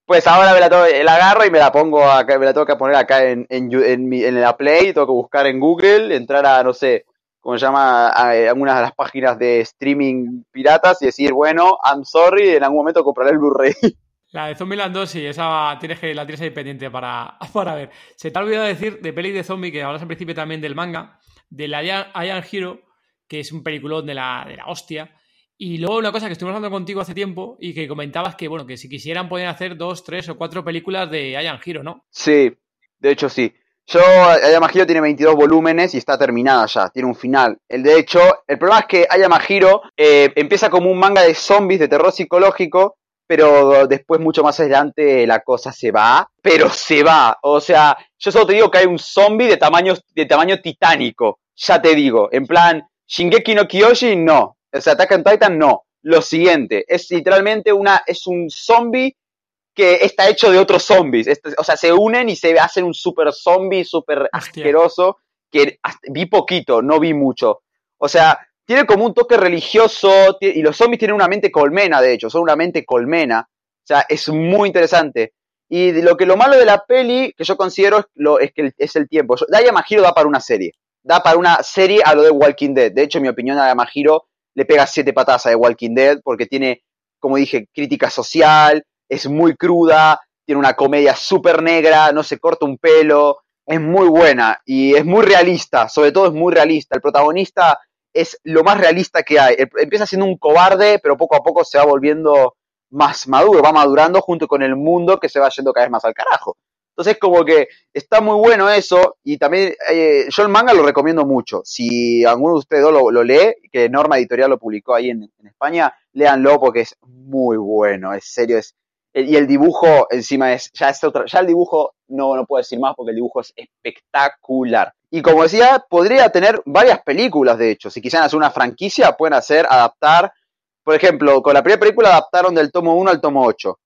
Pues ahora me la, la, agarro y me la pongo acá, me la tengo que poner acá en, en, en, en, la Play, tengo que buscar en Google, entrar a, no sé, ¿cómo se llama? A, algunas de las páginas de streaming piratas y decir, bueno, I'm sorry, en algún momento compraré el Blu-ray. La de Zombieland 2, sí, esa tienes que, la tienes ahí pendiente para, para ver. Se te ha olvidado decir de peli de zombie, que hablas al principio también del manga, de la Ian Hero, que es un peliculón de la, de la hostia, y luego una cosa que estuvimos hablando contigo hace tiempo y que comentabas que, bueno, que si quisieran podían hacer dos, tres o cuatro películas de Ayan Hiro, ¿no? Sí, de hecho sí. Yo, Ayama Hiro tiene 22 volúmenes y está terminada ya, tiene un final. El de hecho, el problema es que Ayama Hiro eh, empieza como un manga de zombies, de terror psicológico, pero después mucho más adelante la cosa se va, pero se va. O sea, yo solo te digo que hay un zombie de tamaño, de tamaño titánico, ya te digo, en plan, Shingeki no Kyojin no, o sea, Attack on Titan no. Lo siguiente, es literalmente una, es un zombie que está hecho de otros zombies. o sea, se unen y se hacen un super zombie, súper asqueroso, que vi poquito, no vi mucho. O sea, tiene como un toque religioso, y los zombies tienen una mente colmena, de hecho, son una mente colmena. O sea, es muy interesante. Y lo que lo malo de la peli, que yo considero, es, lo, es que es el tiempo. Daya Majiro da para una serie. Da para una serie a lo de Walking Dead. De hecho, en mi opinión, Daya Majiro le pega siete patas a The Walking Dead porque tiene, como dije, crítica social, es muy cruda, tiene una comedia súper negra, no se corta un pelo, es muy buena y es muy realista, sobre todo es muy realista. El protagonista es lo más realista que hay. Empieza siendo un cobarde, pero poco a poco se va volviendo más maduro, va madurando junto con el mundo que se va yendo cada vez más al carajo. Entonces, como que está muy bueno eso. Y también, eh, yo el manga lo recomiendo mucho. Si alguno de ustedes lo, lee, que Norma Editorial lo publicó ahí en, España, léanlo porque es muy bueno, es serio. Es, y el dibujo encima es, ya es otra, ya el dibujo no, no puedo decir más porque el dibujo es espectacular. Y como decía, podría tener varias películas, de hecho. Si quisieran hacer una franquicia, pueden hacer, adaptar. Por ejemplo, con la primera película adaptaron del tomo 1 al tomo 8.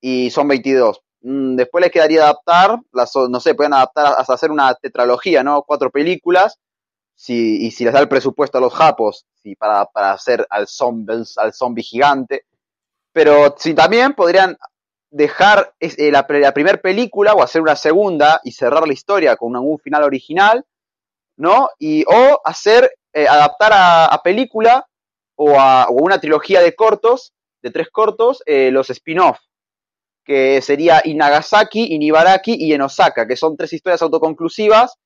Y son 22 Mm, después les quedaría adaptar, las, no sé, pueden adaptar hasta hacer una tetralogía, ¿no? Cuatro películas, si, y si les da el presupuesto a los japos, si para, para hacer al zombie, al zombie gigante. Pero si también podrían dejar eh, la, primera película o hacer una segunda y cerrar la historia con un, final original, ¿no? Y, o hacer, eh, adaptar a, película o a una trilogía de cortos, de tres cortos, eh, los spin-off, que sería Inagasaki, Inibaraki y en Osaka, que son tres historias autoconclusivas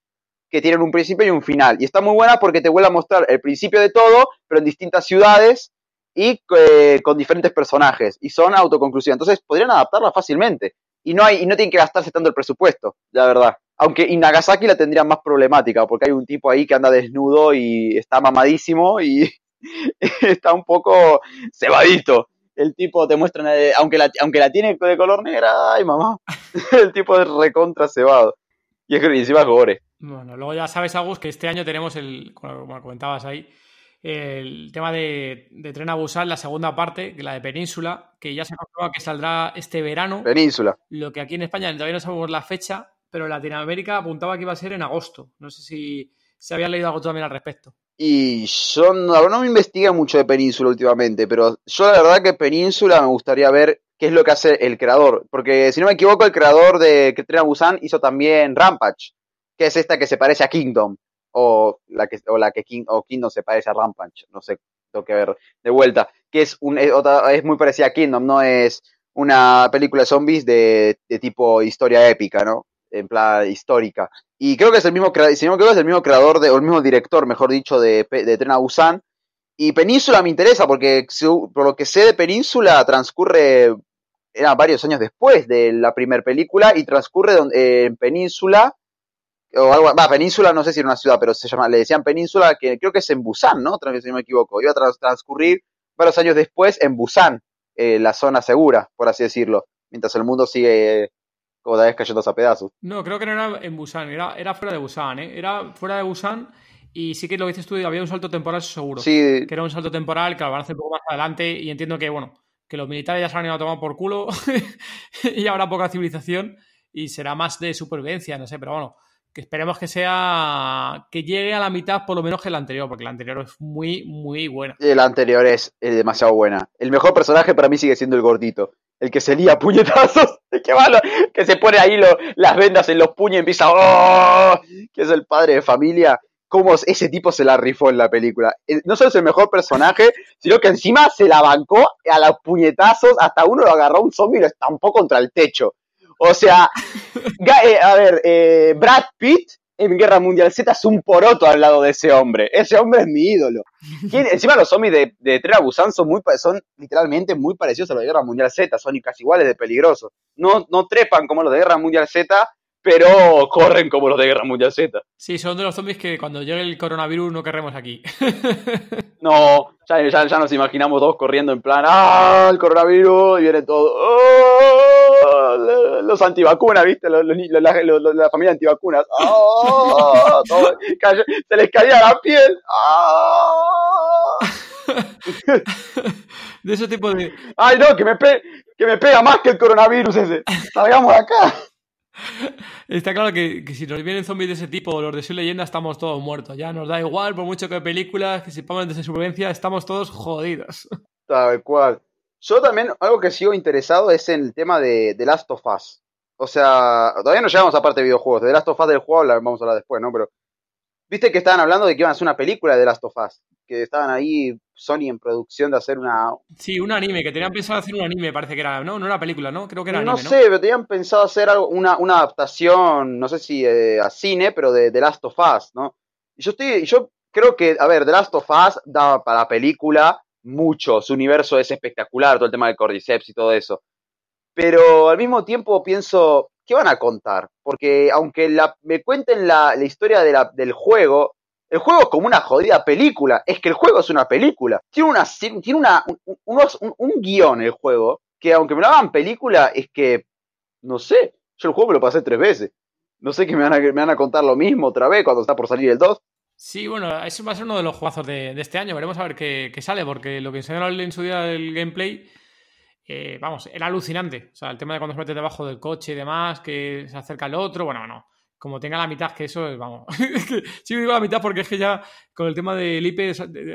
que tienen un principio y un final. Y está muy buena porque te vuelve a mostrar el principio de todo, pero en distintas ciudades y eh, con diferentes personajes. Y son autoconclusivas. Entonces podrían adaptarla fácilmente. Y no, hay, y no tienen que gastarse tanto el presupuesto, la verdad. Aunque en Nagasaki la tendría más problemática, porque hay un tipo ahí que anda desnudo y está mamadísimo y está un poco cebadito. El tipo te muestra, aunque la, aunque la tiene de color negra, ay mamá, el tipo es recontra cebado. Y es que encima gore. Bueno, luego ya sabes, Agus, que este año tenemos el, como comentabas ahí, el tema de, Tren a Busan, la segunda parte, la de Península, que ya se ha que saldrá este verano. Península. Lo que aquí en España todavía no sabemos la fecha, pero Latinoamérica apuntaba que iba a ser en agosto. No sé si se había leído algo también al respecto. Y yo no, no me investigué mucho de Península últimamente, pero yo la verdad que Península me gustaría ver qué es lo que hace el creador. Porque si no me equivoco, el creador de a Busan hizo también Rampage que es esta que se parece a Kingdom, o la que, o la que King, o Kingdom se parece a Rampage, no sé, tengo que ver de vuelta, que es, un, es, muy parecida a Kingdom, no es una película de zombies de, tipo historia épica, ¿no? En plan histórica. Y creo que es el mismo, creo que es el mismo creador, de, o el mismo director, mejor dicho, de, de Tren a Busan. Y Península me interesa porque, por lo que sé de Península, transcurre, era varios años después de la primera película y transcurre en Península o algo, va, Península, no sé si era una ciudad, pero se llama, le decían Península, que creo que es en Busan, ¿no? Si no me equivoco. Iba a transcurrir varios años después en Busan, eh, la zona segura, por así decirlo, mientras el mundo sigue como vez cayendo a pedazos. No, creo que no era en Busan, era, era fuera de Busan, ¿eh? Era fuera de Busan y sí que lo que dices tú, había un salto temporal seguro. Sí. Que era un salto temporal que lo van a hacer un poco más adelante y entiendo que, bueno, que los militares ya se han ido a tomar por culo y habrá poca civilización y será más de supervivencia, no sé, pero bueno que esperemos que sea que llegue a la mitad por lo menos que el anterior, porque la anterior es muy, muy buena. El anterior es, demasiado buena. El mejor personaje para mí sigue siendo el gordito. El que se lía puñetazos, que, que se pone ahí las vendas en los puños y empieza, ¡oh! que es el padre de familia. Cómo ese tipo se la rifó en la película. No solo es el mejor personaje, sino que encima se la bancó a los puñetazos, hasta uno lo agarró un zombie y lo estampó contra el techo. O sea, eh, a ver, eh, Brad Pitt en Guerra Mundial Z es un poroto al lado de ese hombre. Ese hombre es mi ídolo. Encima los zombies de, de Tren Busan son, muy, son literalmente muy parecidos a los de Guerra Mundial Z, son casi iguales de peligrosos. No, no trepan como los de Guerra Mundial Z, pero corren como los de Guerra Mundial Z. Sí, son de los zombies que cuando llegue el coronavirus no querremos aquí. no, ya, ya, nos imaginamos todos corriendo en plan, ¡ah! El coronavirus, y viene todo. ¡Oh! Los antivacunas, ¿viste? Los, la familia antivacunas. ¡Oh! se les caía la piel. ¡Ah! de ese tipo de. ¡Ay, no! Que me, que me pega más que el coronavirus ese. Salgamos de acá. Está claro que, si nos vienen zombies de ese tipo o los de su leyenda, estamos todos muertos. Ya nos da igual, por mucho que películas, que pongan de supervivencia, estamos todos jodidos. Tal cual. Yo también, algo que sigo interesado es en el tema de, The Last of Us. O sea, todavía no llegamos a parte de videojuegos. De Last of Us del juego vamos a hablar después, ¿no? Pero, viste que estaban hablando de que iban a hacer una película de Last of Us que estaban ahí Sony en producción de hacer una... Sí, un anime, que tenían pensado hacer un anime, parece que era, ¿no? No era película, ¿no? Creo que era no anime, sé, pero tenían pensado hacer algo, una, una adaptación, no sé si eh, a cine, pero de The Last of Us, ¿no? Yo estoy, yo creo que, a ver, The Last of Us da para película mucho, su universo es espectacular, todo el tema del Cordyceps y todo eso. Pero al mismo tiempo pienso, ¿qué van a contar? Porque aunque la, me cuenten la, la historia de la, del juego, el juego es como una jodida película. Es que el juego es una película. Tiene, una, tiene una, un, un, guion el juego que aunque me lo hagan película, es que, no sé, yo el juego me lo pasé tres veces. No sé que me van a, me van a contar lo mismo otra vez cuando está por salir el 2. Sí, bueno, eso va a ser uno de los juegazos de, este año. Veremos a ver qué, sale, porque lo que enseñaron en su día del gameplay, eh, vamos, era alucinante. O sea, el tema de cuando se mete debajo del coche y demás, que se acerca al otro, bueno, bueno como tenga la mitad, que eso es, vamos. sí digo la mitad porque es que ya con el tema del IP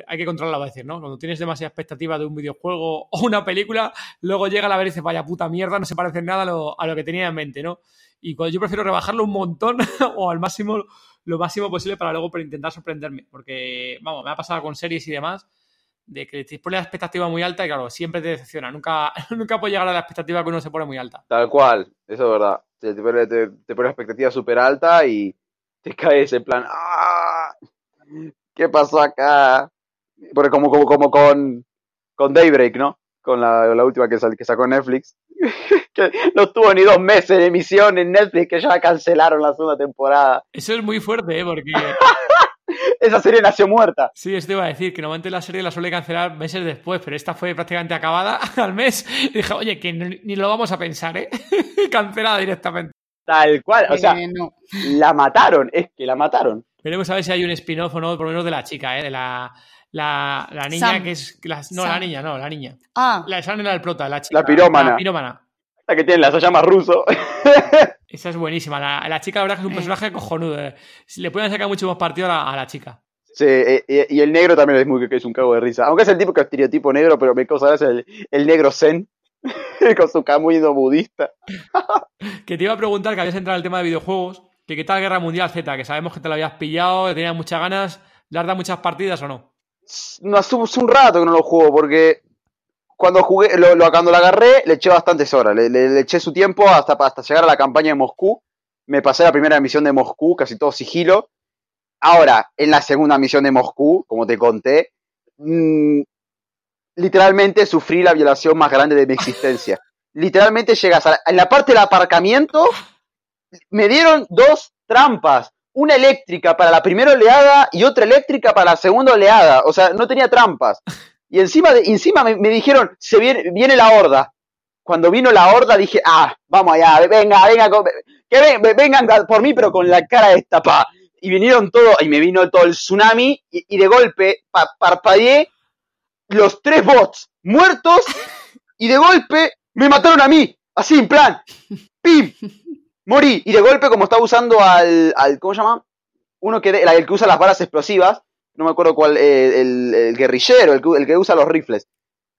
hay que controlarlo a veces, ¿no? Cuando tienes demasiada expectativa de un videojuego o una película, luego llega la ver y dices, vaya puta mierda, no se parece nada a lo, que tenía en mente, ¿no? Y cuando yo prefiero rebajarlo un montón o al máximo, lo máximo posible para luego intentar sorprenderme. Porque, vamos, me ha pasado con series y demás de que te pones la expectativa muy alta y claro, siempre te decepciona. Nunca, nunca puede llegar a la expectativa que uno se pone muy alta. Tal cual, eso es verdad. Te, pone, te, la expectativa súper alta y te caes en plan, ¡ah! ¿Qué pasó acá? Porque como, como, como con, con Daybreak, ¿no? Con la, la última que, que sacó Netflix. que no estuvo ni dos meses en emisión en Netflix, que ya cancelaron la segunda temporada. Eso es muy fuerte, ¿eh? Porque esa serie nació muerta. Sí, esto iba a decir, que normalmente la serie la suele cancelar meses después, pero esta fue prácticamente acabada al mes. Y dije, oye, que ni lo vamos a pensar, ¿eh? Cancelada directamente. Tal cual, o sea, la mataron, es que la mataron. Veremos a ver si hay un spin-off o no, por lo menos de la chica, ¿eh? De la, la, la niña que es. no, la niña, no, la niña. Ah. La era el prota, la chica. La pirómana. La pirómana. La que tiene la se llama ruso. Esa es buenísima. La, chica, la verdad, que es un personaje cojonudo. Eh. Le pueden sacar mucho más partido a la, chica. Sí, eh, y, el negro también es muy que es un cago de risa. Aunque es el tipo que estereotipo negro, pero me causa el, el negro zen. con su camuido budista. que te iba a preguntar que habías entrado al tema de videojuegos. Que qué tal Guerra Mundial Z, que sabemos que te lo habías pillado, que tenías muchas ganas. ¿Le has dado muchas partidas o no? No, hace un rato que no lo juego, porque cuando jugué, lo, cuando lo agarré, le eché bastantes horas. Le, eché su tiempo hasta, hasta llegar a la campaña de Moscú. Me pasé la primera misión de Moscú, casi todo sigilo. Ahora, en la segunda misión de Moscú, como te conté, mm, literalmente sufrí la violación más grande de mi existencia. literalmente llegas a en la parte del aparcamiento, me dieron dos trampas. Una eléctrica para la primera oleada y otra eléctrica para la segunda oleada. O sea, no tenía trampas. Y encima, de, encima me, dijeron, se viene, viene la horda. Cuando vino la horda dije, ah, vamos allá, venga, venga, que vengan por mí, pero con la cara destapada. Y vinieron todos, y me vino todo el tsunami, y, de golpe parpadeé los tres bots muertos, y de golpe me mataron a mí, así en plan, ¡pim! Morí. Y de golpe, como estaba usando al, al ¿cómo se llama? Uno que, el que usa las balas explosivas, no me acuerdo cuál, eh, el, guerrillero, el, que usa los rifles,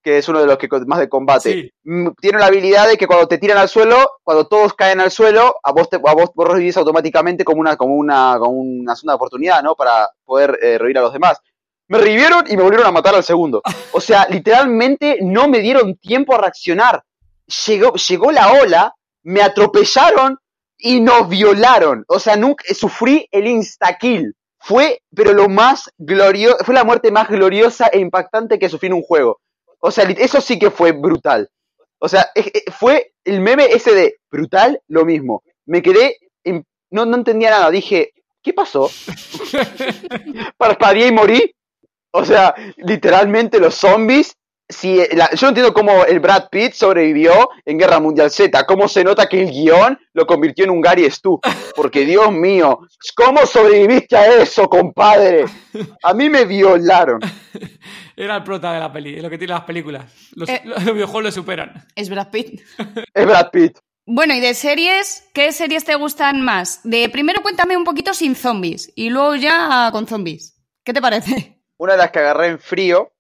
que es uno de los que más de combate. Mm, tiene la habilidad de que cuando te tiran al suelo, cuando todos caen al suelo, a vos te, a vos, revivís automáticamente como una, como una, como una segunda oportunidad, ¿no? Para poder eh, revivir a los demás. Me revivieron y me volvieron a matar al segundo. O sea, literalmente no me dieron tiempo a reaccionar. Llegó, llegó la ola, me atropellaron y nos violaron. O sea, nunca, sufrí el insta-kill fue, pero lo más glorioso, fue la muerte más gloriosa e impactante que sufrí en un juego. O sea, eso sí que fue brutal. O sea, fue el meme ese de brutal, lo mismo. Me quedé, no, no entendía nada. Dije, ¿qué pasó? Parpadeé y morí. O sea, literalmente los zombies si yo no entiendo cómo el Brad Pitt sobrevivió en Guerra Mundial Z, cómo se nota que el guion lo convirtió en un Gary Stu, porque Dios mío, ¿cómo sobreviviste a eso, compadre? A mí me violaron. Era el prota de la peli, lo que tiene las películas. Los, eh, los videojuegos lo superan. Es Brad Pitt. Es Brad Pitt. Bueno, y de series, ¿qué series te gustan más? De primero cuéntame un poquito sin zombies y luego ya con zombies. ¿Qué te parece? Una de las que agarré en frío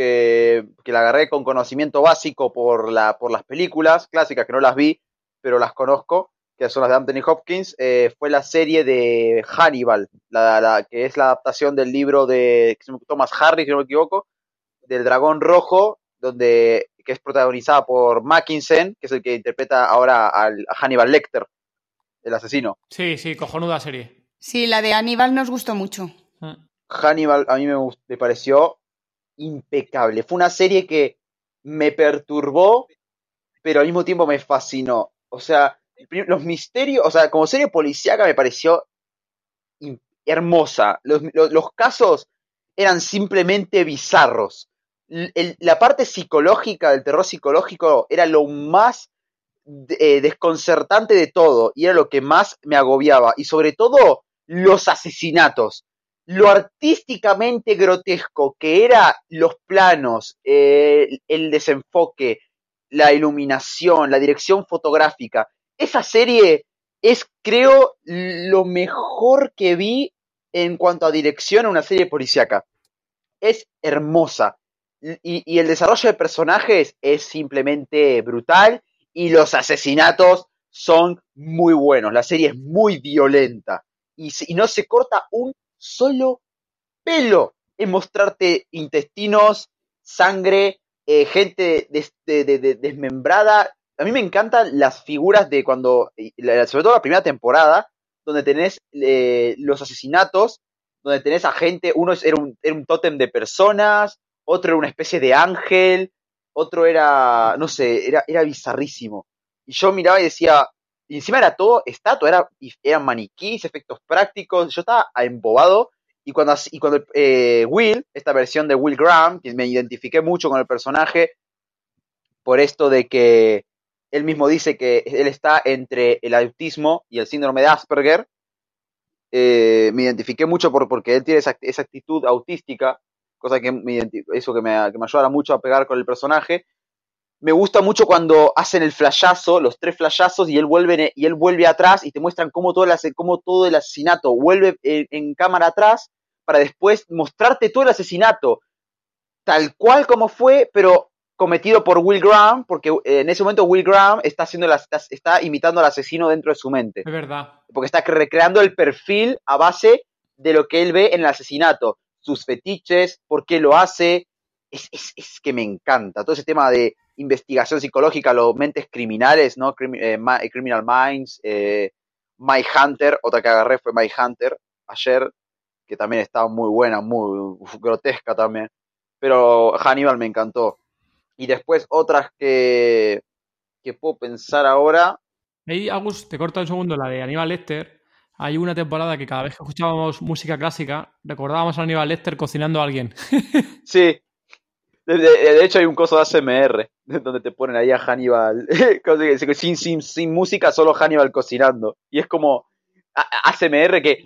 que, la agarré con conocimiento básico por, la, por las películas clásicas, que no las vi, pero las conozco, que son las de Anthony Hopkins, eh, fue la serie de Hannibal, la, que es la adaptación del libro de Thomas Harris, si no me equivoco, del Dragón Rojo, donde, que es protagonizada por Mackinson, que es el que interpreta ahora al, a Hannibal Lecter, el asesino. Sí, sí, cojonuda serie. Sí, la de Hannibal nos gustó mucho. Mm. Hannibal a mí me, me pareció impecable. Fue una serie que me perturbó, pero al mismo tiempo me fascinó. O sea, los misterios, o sea, como serie policíaca me pareció hermosa. Los, casos eran simplemente bizarros. la parte psicológica del terror psicológico era lo más eh, desconcertante de todo y era lo que más me agobiaba. Y sobre todo los asesinatos lo artísticamente grotesco que era los planos, eh, el desenfoque, la iluminación, la dirección fotográfica. Esa serie es, creo, lo mejor que vi en cuanto a dirección en una serie policíaca. Es hermosa. Y, y el desarrollo de personajes es simplemente brutal. Y los asesinatos son muy buenos. La serie es muy violenta. Y, y no se corta un solo pelo en mostrarte intestinos, sangre, eh, gente desmembrada. A mí me encantan las figuras de cuando, sobre todo la primera temporada, donde tenés eh, los asesinatos, donde tenés a gente, uno era un, tótem de personas, otro era una especie de ángel, otro era, no sé, era, era bizarrísimo. Y yo miraba y decía, y encima era todo estatua, era, eran maniquís, efectos prácticos, yo estaba embobado y cuando, y cuando eh, Will, esta versión de Will Graham, que me identifiqué mucho con el personaje por esto de que él mismo dice que él está entre el autismo y el síndrome de Asperger, eh, me identifiqué mucho por, porque él tiene esa, esa actitud autística, cosa que me, eso que me, que me ayuda mucho a pegar con el personaje. Me gusta mucho cuando hacen el flashazo, los tres flashazos, y él vuelve, y él vuelve atrás y te muestran cómo todo el, cómo todo el asesinato vuelve en, cámara atrás para después mostrarte todo el asesinato tal cual como fue, pero cometido por Will Graham, porque en ese momento Will Graham está haciendo la, está, imitando al asesino dentro de su mente. Es verdad. Porque está recreando el perfil a base de lo que él ve en el asesinato, sus fetiches, por qué lo hace. Es, es, es que me encanta. Todo ese tema de investigación psicológica, los mentes criminales, ¿no? Eh, Criminal Minds, eh, My Hunter, otra que agarré fue My Hunter ayer, que también estaba muy buena, muy grotesca también. Pero Hannibal me encantó. Y después otras que, que puedo pensar ahora. Hey, Agus, te corto un segundo, la de Aníbal Lecter. Hay una temporada que cada vez que escuchábamos música clásica, recordábamos a Aníbal Lecter cocinando a alguien. sí, de, hecho, hay un coso de ASMR donde te ponen ahí a Hannibal sin, sin, sin música, solo Hannibal cocinando. Y es como ASMR que.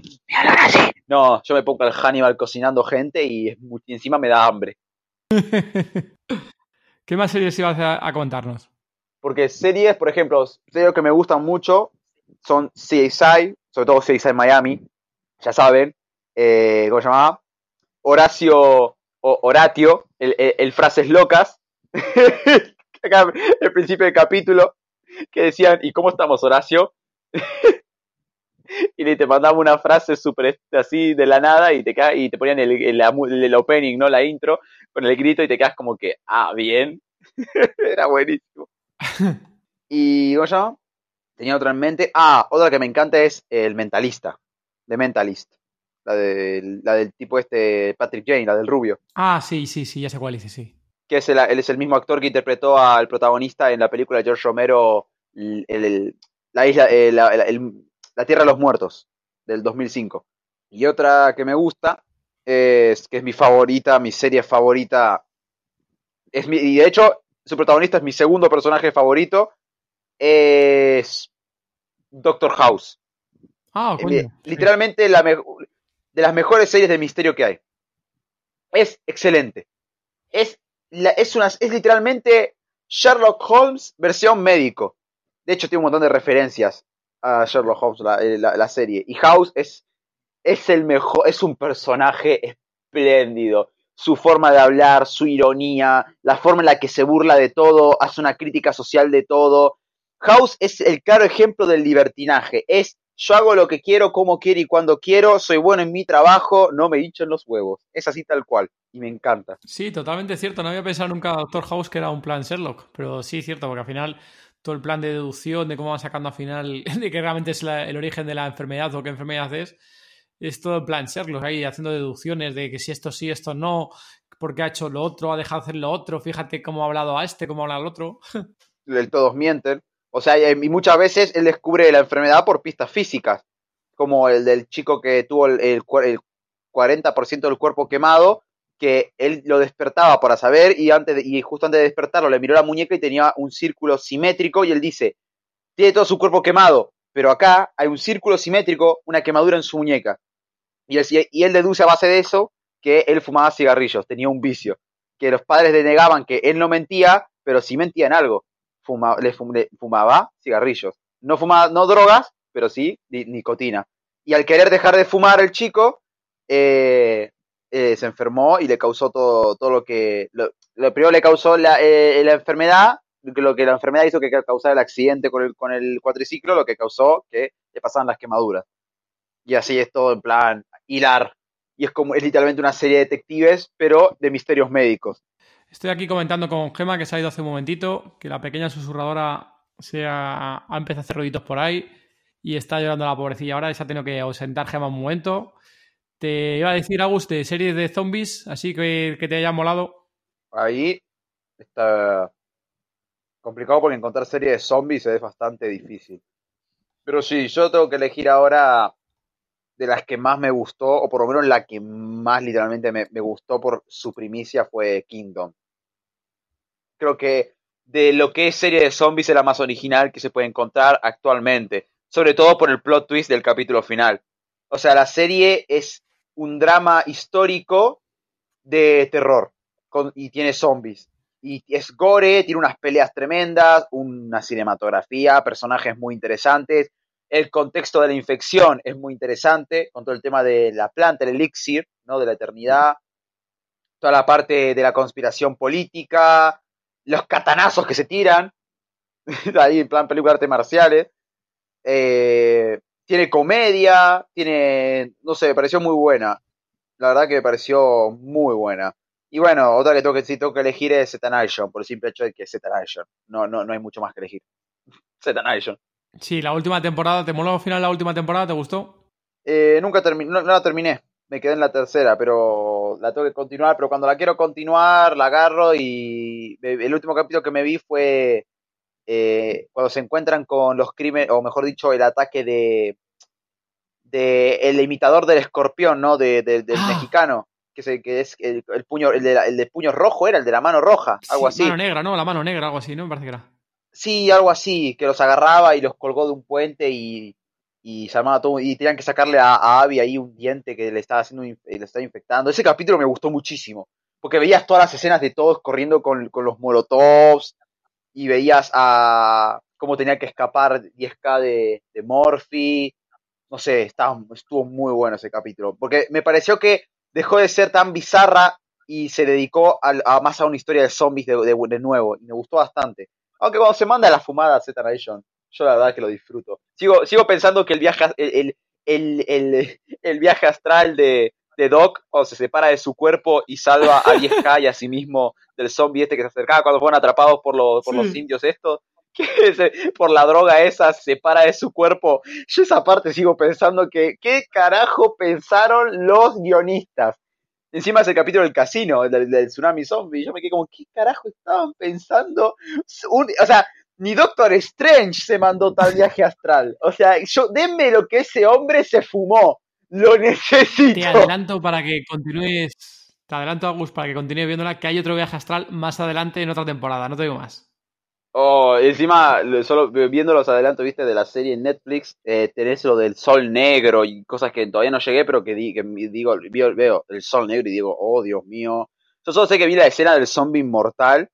No, yo me pongo al Hannibal cocinando gente y, encima me da hambre. ¿Qué más series ibas a, contarnos? Porque series, por ejemplo, series que me gustan mucho son CSI, sobre todo CSI Miami, ya saben. Eh, ¿Cómo se llamaba? Horacio o Horatio, el, frases locas, el principio del capítulo, que decían, ¿y cómo estamos, Horacio? y te mandaba una frase súper así de la nada y te, y te ponían el, el, opening, ¿no? La intro, con el grito y te quedas como que, ah, bien. Era buenísimo. y, ¿cómo llama? Tenía otra en mente. Ah, otra que me encanta es El Mentalista, de Mentalist la, de, la del tipo este, Patrick Jane, la del rubio. Ah, sí, sí, sí, ya sé cuál es, sí. Que es él es el mismo actor que interpretó al protagonista en la película de George Romero, el, la isla, eh, la, Tierra de los Muertos, del 2005. Y otra que me gusta, es que es mi favorita, mi serie favorita, es mi, y de hecho su protagonista es mi segundo personaje favorito, es Doctor House. Ah, coño. Literalmente la, de las mejores series de misterio que hay. Es excelente. Es, es, una, es literalmente Sherlock Holmes versión médico. De hecho, tiene un montón de referencias a Sherlock Holmes, la, eh, serie. Y House es, es el mejor, es un personaje espléndido. Su forma de hablar, su ironía, la forma en la que se burla de todo, hace una crítica social de todo. House es el claro ejemplo del libertinaje. Es yo hago lo que quiero, como quiero y cuando quiero, soy bueno en mi trabajo, no me hinchen los huevos. Es así tal cual, y me encanta. Sí, totalmente cierto. No había pensado nunca, Doctor House, que era un plan Sherlock, pero sí cierto, porque al final todo el plan de deducción, de cómo van sacando al final, de que realmente es el origen de la enfermedad o qué enfermedad es, es todo el plan Sherlock, ahí haciendo deducciones de que si esto sí, esto no, porque ha hecho lo otro, ha dejado de hacer lo otro, fíjate cómo ha hablado a este, cómo habla al otro. El todos mienten. O sea, y muchas veces él descubre la enfermedad por pistas físicas, como el del chico que tuvo el, el, 40% del cuerpo quemado, que él lo despertaba para saber y, antes y justo antes de despertarlo le miró la muñeca y tenía un círculo simétrico y él dice, tiene todo su cuerpo quemado, pero acá hay un círculo simétrico, una quemadura en su muñeca. Y él, y él deduce a base de eso que él fumaba cigarrillos, tenía un vicio, que los padres le negaban que él no mentía, pero sí mentía en algo le, fumaba cigarrillos. No fumaba, no drogas, pero sí nicotina. Y al querer dejar de fumar el chico, eh, eh, se enfermó y le causó todo, todo lo que... Lo, primero le causó la, eh, la enfermedad, lo que la enfermedad hizo que causara el accidente con el, con el cuatriciclo, lo que causó que le pasaban las quemaduras. Y así es todo en plan hilar. Y es como, es literalmente una serie de detectives, pero de misterios médicos. Estoy aquí comentando con Gema, que se ha ido hace un momentito, que la pequeña susurradora se ha, empezado a hacer ruiditos por ahí y está llorando la pobrecilla. Ahora se ha tenido que ausentar Gema un momento. Te iba a decir, Agus, de series de zombies, así que, que te haya molado. Ahí está complicado porque encontrar series de zombies es bastante difícil. Pero sí, yo tengo que elegir ahora de las que más me gustó, o por lo menos la que más literalmente me, me gustó por su primicia fue Kingdom creo que de lo que es serie de zombies es la más original que se puede encontrar actualmente, sobre todo por el plot twist del capítulo final. O sea, la serie es un drama histórico de terror y tiene zombies. Y es gore, tiene unas peleas tremendas, una cinematografía, personajes muy interesantes. El contexto de la infección es muy interesante, con todo el tema de la planta, el elixir, ¿no? De la eternidad. Toda la parte de la conspiración política, los catanazos que se tiran, ahí en plan película de artes marciales. Eh, tiene comedia, tiene, no sé, me pareció muy buena. La verdad que me pareció muy buena. Y bueno, otra que tengo que, si tengo que elegir es Zetanation, por el simple hecho de que es Zetanation. No, no, no hay mucho más que elegir. Zetanation. Sí, la última temporada, ¿te moló al final la última temporada? ¿Te gustó? Eh, nunca terminé, no, la terminé. Me quedé en la tercera, pero la tengo que continuar. Pero cuando la quiero continuar, la agarro y el último capítulo que me vi fue eh, cuando se encuentran con los crímenes, o mejor dicho, el ataque de, de el imitador del escorpión, ¿no? De, del ah. mexicano, que, es, que es el, puño, el de, el de, puño rojo era, el de la mano roja, algo así. La mano negra, ¿no? La mano negra, algo así, ¿no? Me parece que era. Sí, algo así, que los agarraba y los colgó de un puente y, y se armaba todo, y tenían que sacarle a, a Abby ahí un diente que le estaba haciendo, le estaba infectando. Ese capítulo me gustó muchísimo porque veías todas las escenas de todos corriendo con, los molotovs y veías a cómo tenía que escapar 10K de, de Morphy. No sé, estuvo muy bueno ese capítulo, porque me pareció que dejó de ser tan bizarra y se dedicó a, más a una historia de zombies de, de, nuevo, y me gustó bastante. Aunque cuando se manda la fumada Z Nation, yo la verdad que lo disfruto. Sigo, sigo pensando que el viaje, el, el, el viaje astral de, de Doc o se separa de su cuerpo y salva a 10K y a sí mismo del zombie este que se acercaba cuando fueron atrapados por los, por los indios estos, que por la droga esa se separa de su cuerpo. Yo esa parte sigo pensando que, ¿qué carajo pensaron los guionistas? Encima ese capítulo del casino, del, del tsunami zombie, yo me quedé como, ¿qué carajo estaban pensando? o sea, ni Doctor Strange se mandó tal viaje astral. O sea, yo, denme lo que ese hombre se fumó. Lo necesito. Te adelanto para que continúes. Te adelanto, Agus, para que continúes viéndola, que hay otro viaje astral más adelante en otra temporada. No te digo más. Oh, encima, solo viendo los adelantos, viste, de la serie en Netflix, eh, tenés lo del sol negro y cosas que todavía no llegué, pero que, digo, veo, el sol negro y digo, oh, Dios mío. Yo solo sé que vi la escena del zombie inmortal,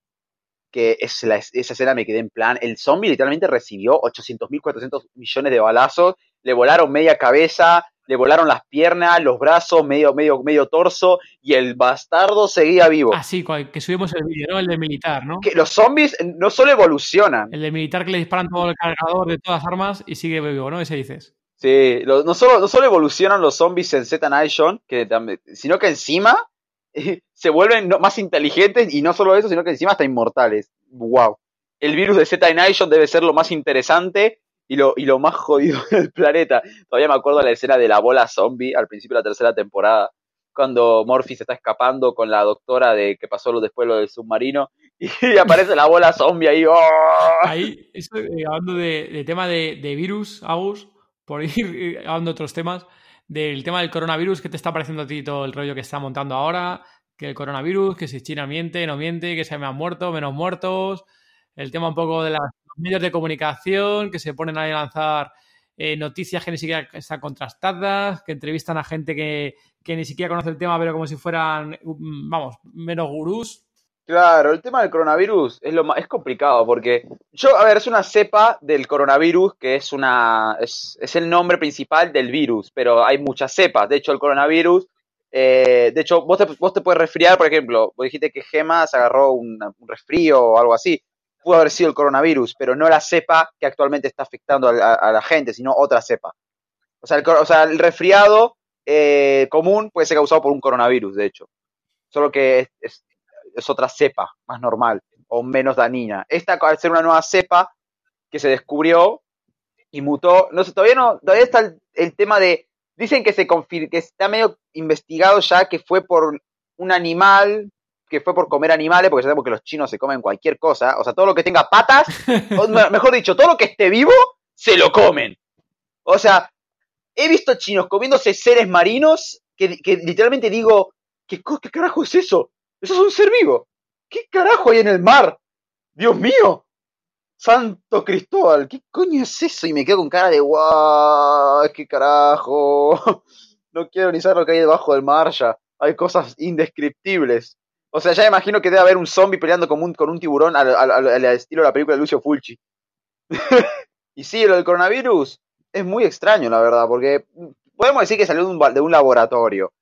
que es esa escena me quedé en plan, el zombie literalmente recibió 800.400 400 millones de balazos, le volaron media cabeza, le volaron las piernas, los brazos, medio, medio, medio torso, y el bastardo seguía vivo. Ah, sí, que subimos el vídeo, ¿no? El de militar, ¿no? Que los zombies no solo evolucionan. El de militar que le disparan todo el cargador de todas las armas y sigue vivo, ¿no? Ese dices. Sí, no, solo, no solo evolucionan los zombies en Z Nation, que, sino que encima se vuelven más inteligentes y no solo eso, sino que encima hasta inmortales. ¡Wow! El virus de Z Nation debe ser lo más interesante y lo, y lo más jodido del planeta. Todavía me acuerdo de la escena de la bola zombie al principio de la tercera temporada, cuando Morphy se está escapando con la doctora de que pasó lo, después lo del submarino y, aparece la bola zombie ahí. ¡oh! Ahí, eso, eh, hablando de, tema de, virus, Agus, por ir hablando de otros temas, del tema del coronavirus, ¿qué te está pareciendo a ti todo el rollo que está montando ahora? Que el coronavirus, que si China miente, no miente, que se me han muerto, menos muertos, el tema un poco de las medios de comunicación que se ponen a lanzar eh, noticias que ni siquiera están contrastadas, que entrevistan a gente que, ni siquiera conoce el tema, pero como si fueran, mm, vamos, menos gurús. Claro, el tema del coronavirus es lo más, es complicado porque yo, a ver, es una cepa del coronavirus que es una. Es, es el nombre principal del virus, pero hay muchas cepas. De hecho, el coronavirus. eh, de hecho, vos te, vos te puedes resfriar, por ejemplo, vos dijiste que Gema se agarró una- un resfrío o algo así. Pudo haber sido el coronavirus, pero no la cepa que actualmente está afectando a, a- la gente, sino otra cepa. O sea, el, o sea, el resfriado eh, común puede ser causado por un coronavirus, de hecho. Solo que es- es otra cepa, más normal o menos dañina. Esta, al ser una nueva cepa que se descubrió y mutó, no sé, todavía no, todavía está el, el tema de, dicen que se que está medio investigado ya que fue por un animal, que fue por comer animales, porque ya sabemos que los chinos se comen cualquier cosa, o sea, todo lo que tenga patas, o me- mejor dicho, todo lo que esté vivo, se lo comen. O sea, he visto chinos comiéndose seres marinos que, que literalmente digo, ¿qué, ¿qué carajo es eso? Eso es un ser vivo. ¿Qué carajo hay en el mar? Dios mío. Santo Cristóbal, ¿qué coño es eso? Y me quedo con cara de guau, qué carajo. No quiero ni saber lo que hay debajo del mar ya. Hay cosas indescriptibles. O sea, ya imagino que debe haber un zombie peleando con un, con un tiburón al, al- al- estilo de la película de Lucio Fulci. y sí, lo del coronavirus es muy extraño, la verdad, porque podemos decir que salió de un, de un laboratorio.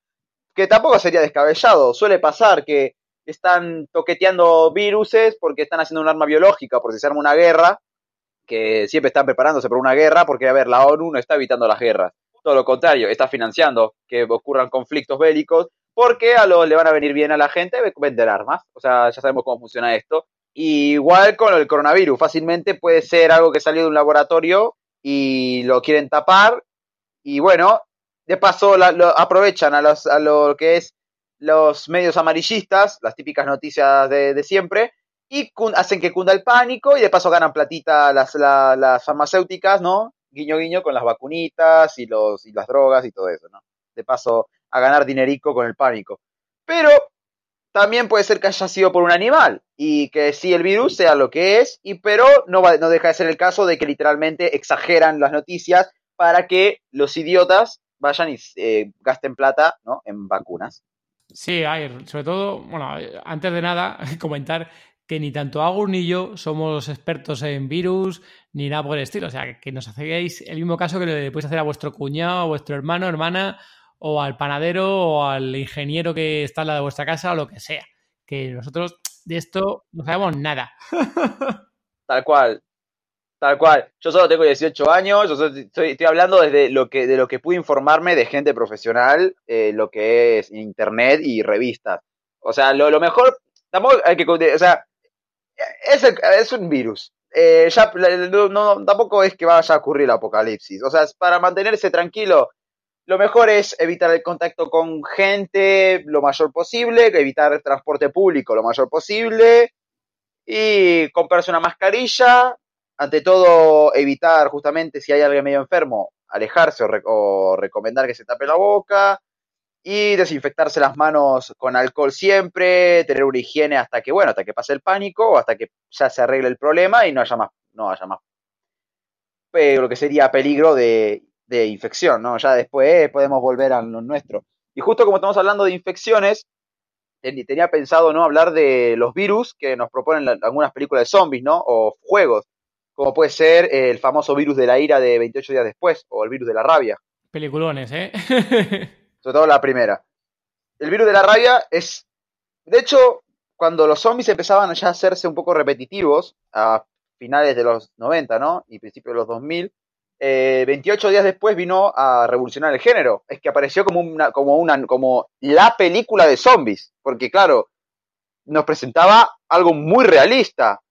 Que tampoco sería descabellado. Suele pasar que están toqueteando viruses porque están haciendo un arma biológica, por si se arma una guerra, que siempre están preparándose para una guerra, porque, a ver, la ONU no está evitando las guerras. Todo lo contrario, está financiando que ocurran conflictos bélicos, porque a los le van a venir bien a la gente vender armas. O sea, ya sabemos cómo funciona esto. Y igual con el coronavirus, fácilmente puede ser algo que salió de un laboratorio y lo quieren tapar. Y bueno, de paso aprovechan a, los, a lo que es los medios amarillistas, las típicas noticias de, de siempre, y hacen que cunda el pánico y de paso ganan platita las, la- las farmacéuticas, ¿no? Guiño, guiño con las vacunitas y, los, y las drogas y todo eso, ¿no? De paso a ganar dinerico con el pánico. Pero también puede ser que haya sido por un animal y que sí el virus sea lo que es, y pero no, va, no deja de ser el caso de que literalmente exageran las noticias para que los idiotas vayan y eh, gasten plata ¿no? en vacunas. Sí, ver, sobre todo, bueno, antes de nada, comentar que ni tanto Agus ni yo somos expertos en virus ni nada por el estilo. O sea, que nos hacéis el mismo caso que le podéis hacer a vuestro cuñado, a vuestro hermano, hermana, o al panadero, o al ingeniero que está al lado de vuestra casa, o lo que sea. Que nosotros de esto no sabemos nada. Tal cual. Tal cual. Yo solo tengo 18 años, yo estoy, estoy hablando desde lo que, de lo que pude informarme de gente profesional, eh, lo que es internet y revistas. O sea, lo, lo mejor, tampoco hay que, o sea, es, es un virus. Eh, ya, no, tampoco es que vaya a ocurrir el apocalipsis. O sea, para mantenerse tranquilo, lo mejor es evitar el contacto con gente lo mayor posible, evitar el transporte público lo mayor posible y comprarse una mascarilla. Ante todo, evitar justamente si hay alguien medio enfermo, alejarse o, re- o recomendar que se tape la boca y desinfectarse las manos con alcohol siempre, tener una higiene hasta que, bueno, hasta que pase el pánico o hasta que ya se arregle el problema y no haya más, no haya más, eh, lo que sería peligro de, de infección, ¿no? Ya después podemos volver a lo nuestro. Y justo como estamos hablando de infecciones, ten- tenía pensado, ¿no? Hablar de los virus que nos proponen algunas películas de zombies, ¿no? O juegos, como puede ser el famoso virus de la ira de 28 días después, o el virus de la rabia. Peliculones, ¿eh? sobre todo la primera. El virus de la rabia es, de hecho, cuando los zombies empezaban ya a hacerse un poco repetitivos, a finales de los 90, ¿no? Y principios de los 2000, eh, 28 días después vino a revolucionar el género. Es que apareció como una, como una, como la película de zombies, porque claro, nos presentaba algo muy realista.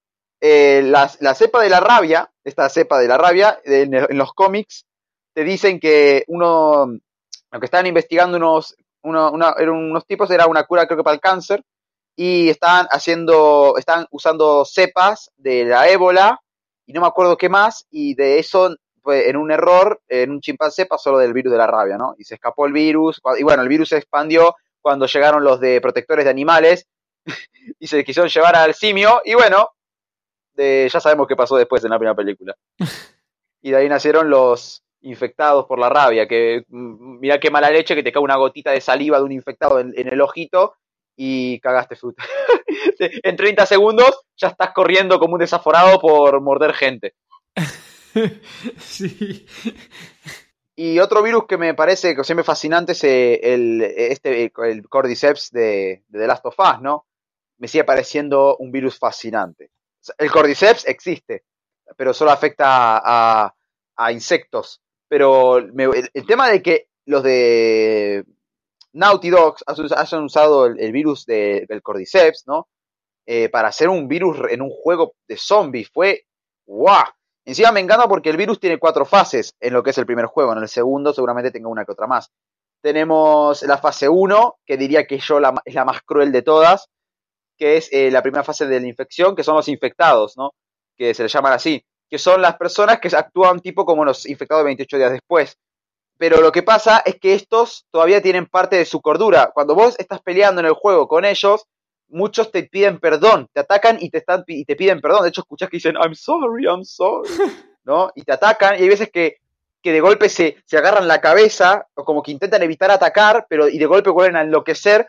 Eh, la, cepa de la rabia, esta cepa de la rabia, en, en los cómics, te dicen que uno, lo que estaban investigando unos, uno, una, eran unos tipos, era una cura creo que para el cáncer, y estaban haciendo, estaban usando cepas de la ébola, y no me acuerdo qué más, y de eso, pues, en un error, en un chimpancé pasó lo del virus de la rabia, ¿no? Y se escapó el virus, y bueno, el virus se expandió cuando llegaron los de protectores de animales, y se quisieron llevar al simio, y bueno, de, ya sabemos qué pasó después en la primera película. Y de ahí nacieron los infectados por la rabia, que mm, mira qué mala leche que te cae una gotita de saliva de un infectado en, en el ojito y cagaste fruta. en 30 segundos ya estás corriendo como un desaforado por morder gente. sí. Y otro virus que me parece que siempre fascinante es eh, el, este, el Cordyceps de, de The Last of Us, ¿no? Me sigue pareciendo un virus fascinante. El Cordyceps existe, pero solo afecta a, insectos. Pero el, tema de que los de Naughty Dogs hayan usado el, virus del Cordyceps, ¿no? Eh, para hacer un virus en un juego de zombies fue ¡guau! Encima me encanta porque el virus tiene cuatro fases en lo que es el primer juego. En el segundo seguramente tenga una que otra más. Tenemos la fase 1, que diría que yo es la más cruel de todas, que es eh, la primera fase de la infección, que son los infectados, ¿no? Que se les llaman así, que son las personas que actúan tipo como los infectados 28 días después. Pero lo que pasa es que estos todavía tienen parte de su cordura. Cuando vos estás peleando en el juego con ellos, muchos te piden perdón, te atacan y te, están, y te piden perdón. De hecho, escuchás que dicen, I'm sorry, I'm sorry, ¿no? Y te atacan y hay veces que, que de golpe se, se agarran la cabeza o como que intentan evitar atacar, pero y de golpe vuelven a enloquecer.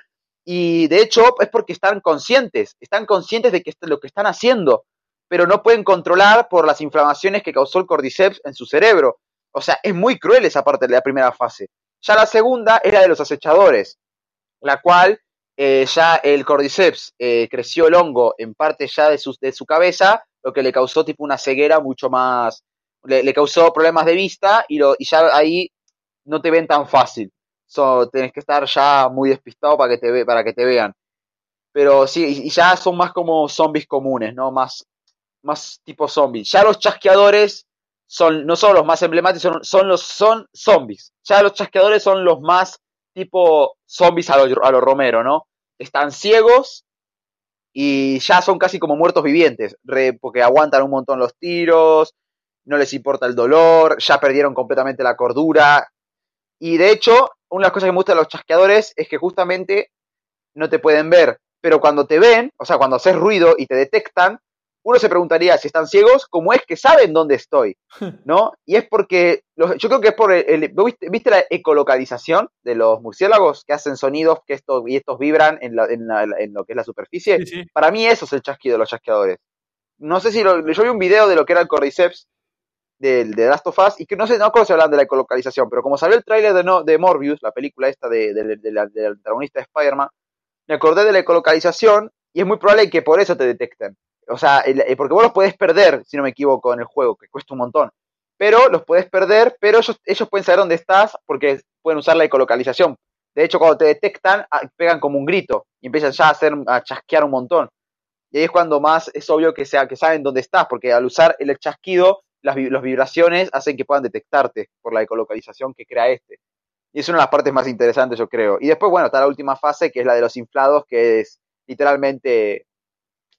Y de hecho es porque están conscientes, están conscientes de que lo que están haciendo, pero no pueden controlar por las inflamaciones que causó el cordyceps en su cerebro. O sea, es muy cruel esa parte de la primera fase. Ya la segunda es la de los acechadores, la cual eh, ya el cordyceps eh, creció el hongo en parte ya de su, de su cabeza, lo que le causó tipo una ceguera mucho más, le, causó problemas de vista y, lo, y ya ahí no te ven tan fácil. So, tenés que estar ya muy despistado para que te, ve, para que te vean. Pero sí, y ya son más como zombies comunes, ¿no? Más, más tipo zombies. Ya los chasqueadores son, no son los más emblemáticos, son, son los son zombies. Ya los chasqueadores son los más tipo zombies a los a lo Romero, ¿no? Están ciegos y ya son casi como muertos vivientes, porque aguantan un montón los tiros, no les importa el dolor, ya perdieron completamente la cordura. Y de hecho, una de las cosas que me gusta de los chasqueadores es que justamente no te pueden ver, pero cuando te ven, o sea, cuando haces ruido y te detectan, uno se preguntaría si están ciegos, ¿cómo es que saben dónde estoy? ¿No? Y es porque, yo creo que es por el, ¿viste, la ecolocalización de los murciélagos que hacen sonidos que estos, y estos vibran en, lo que es la superficie? Para mí eso es el chasquido de los chasqueadores. No sé si yo vi un video de lo que era el Cordyceps de, de Last of Us y que no sé, no se hablan de la ecolocalización, pero como salió el tráiler de, de Morbius, la película esta de, del antagonista de Spider-Man, me acordé de la ecolocalización y es muy probable que por eso te detecten. O sea, eh, porque vos los puedes perder, si no me equivoco, en el juego, que cuesta un montón. Pero los puedes perder, pero ellos, ellos pueden saber dónde estás porque pueden usar la ecolocalización. De hecho, cuando te detectan, ah, pegan como un grito y empiezan ya a hacer a chasquear un montón. Y ahí es cuando más es obvio que, sea, que saben dónde estás, porque al usar el chasquido, las, vibraciones hacen que puedan detectarte por la ecolocalización que crea este. Y es una de las partes más interesantes, yo creo. Y después, bueno, está la última fase, que es la de los inflados, que es literalmente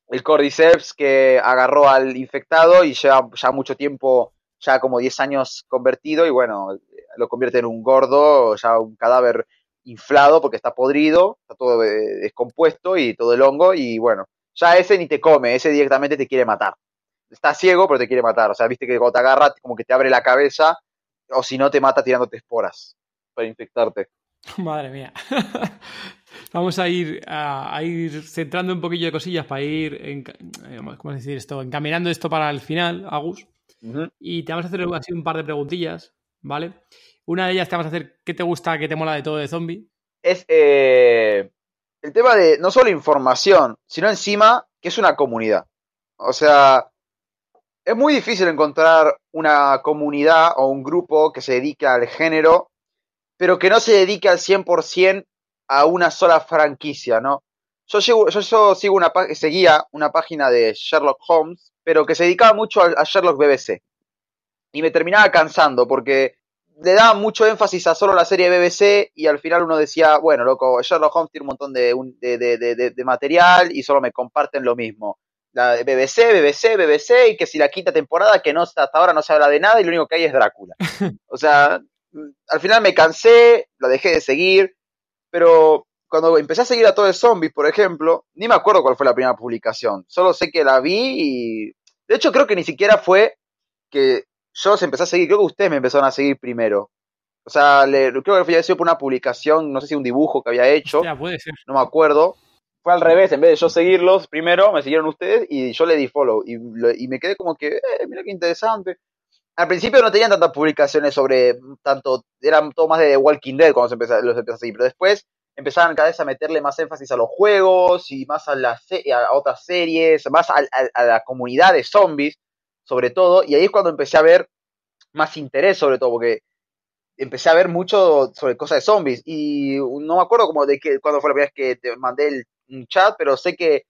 el Cordyceps que agarró al infectado y lleva ya mucho tiempo, ya como 10 años convertido y bueno, lo convierte en un gordo, ya un cadáver inflado porque está podrido, está todo eh, descompuesto y todo el hongo y bueno, ya ese ni te come, ese directamente te quiere matar. Está ciego pero te quiere matar, o sea, viste que cuando te agarra como que te abre la cabeza o si no te mata tirándote esporas para infectarte. Madre mía. Vamos a ir, a, ir centrando un poquillo de cosillas para ir, en, eh, ¿cómo decir esto? Encaminando esto para el final, Agus. Y te vamos a hacer así un par de preguntillas, ¿vale? Una de ellas te vamos a hacer ¿qué te gusta, qué te mola de todo de zombie? Es eh, el tema de no solo información, sino encima que es una comunidad. O sea, es muy difícil encontrar una comunidad o un grupo que se dedique al género, pero que no se dedique al 100% a una sola franquicia, ¿no? Yo, yo, sigo una, seguía una página de Sherlock Holmes, pero que se dedicaba mucho a, Sherlock BBC. Y me terminaba cansando porque le daba mucho énfasis a solo la serie BBC y al final uno decía, bueno, loco, Sherlock Holmes tiene un montón de, de, material y solo me comparten lo mismo. La BBC, BBC, BBC y que si la quinta temporada que no hasta ahora no se habla de nada y lo único que hay es Drácula. O sea, al final me cansé, lo dejé de seguir pero cuando empecé a seguir a todo el zombies, por ejemplo, ni me acuerdo cuál fue la primera publicación. Solo sé que la vi y. De hecho, creo que ni siquiera fue que yo los empecé a seguir. Creo que ustedes me empezaron a seguir primero. O sea, creo que había sido por una publicación, no sé si un dibujo que había hecho. Ya, puede ser. No me acuerdo. Fue al revés, en vez de yo seguirlos, primero me siguieron ustedes y yo le di follow. Y, y me quedé como que, eh, mira qué interesante. Al principio no tenían tantas publicaciones sobre tanto, eran todo más de Walking Dead cuando se empezó, los empecé a seguir, pero después empezaban cada vez a meterle más énfasis a los juegos y más a, las a otras series, más a, a- la comunidad de zombies, sobre todo, y ahí es cuando empecé a ver más interés sobre todo, porque empecé a ver mucho sobre cosas de zombies y no me acuerdo como de qué, cuándo fue la primera vez que te mandé el, un chat, pero sé que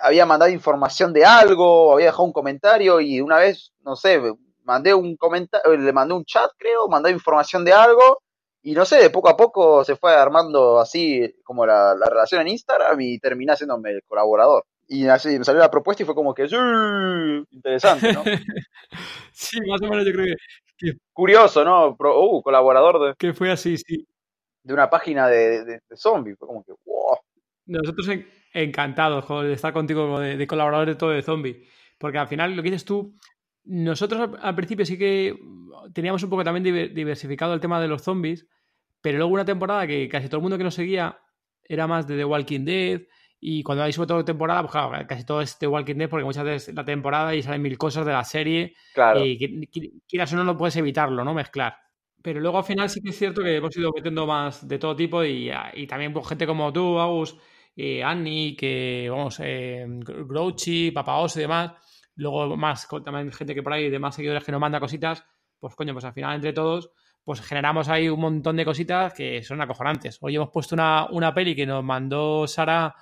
había mandado información de algo, había dejado un comentario y una vez, no sé, mandé un comentario, le mandé un chat, creo, mandé información de algo y no sé, de poco a poco se fue armando así como la, la relación en Instagram y terminé haciéndome el colaborador. Y así me salió la propuesta y fue como que, "Sí, interesante, ¿no? sí, más o menos yo creo que, Curioso, ¿no? Pro- uh, colaborador de, que fue así, sí. de una página de, de, de zombies. Fue como que. Nosotros en- encantados joder, de estar contigo como de, de colaborador de todo de zombie. Porque al final, lo que dices tú, nosotros al, al principio sí que teníamos un poco también diver- diversificado el tema de los zombies, pero luego una temporada que casi todo el mundo que nos seguía era más de The Walking Dead. Y cuando hay sobre todo temporada, pues claro, casi todo es The Walking Dead porque muchas veces la temporada y salen mil cosas de la serie Claro. y qui- qui- quieras o no, no puedes evitarlo, ¿no? Mezclar. Pero luego al final sí que es cierto que hemos ido metiendo más de todo tipo y, y también pues, gente como tú, Agus, eh, Annie, que vamos, eh, Grouchy, Papaos y demás. Luego más, también gente que por ahí de más seguidores que nos manda cositas. Pues coño, pues al final entre todos, pues generamos ahí un montón de cositas que son acojonantes. Hoy hemos puesto una, una peli que nos mandó Sara,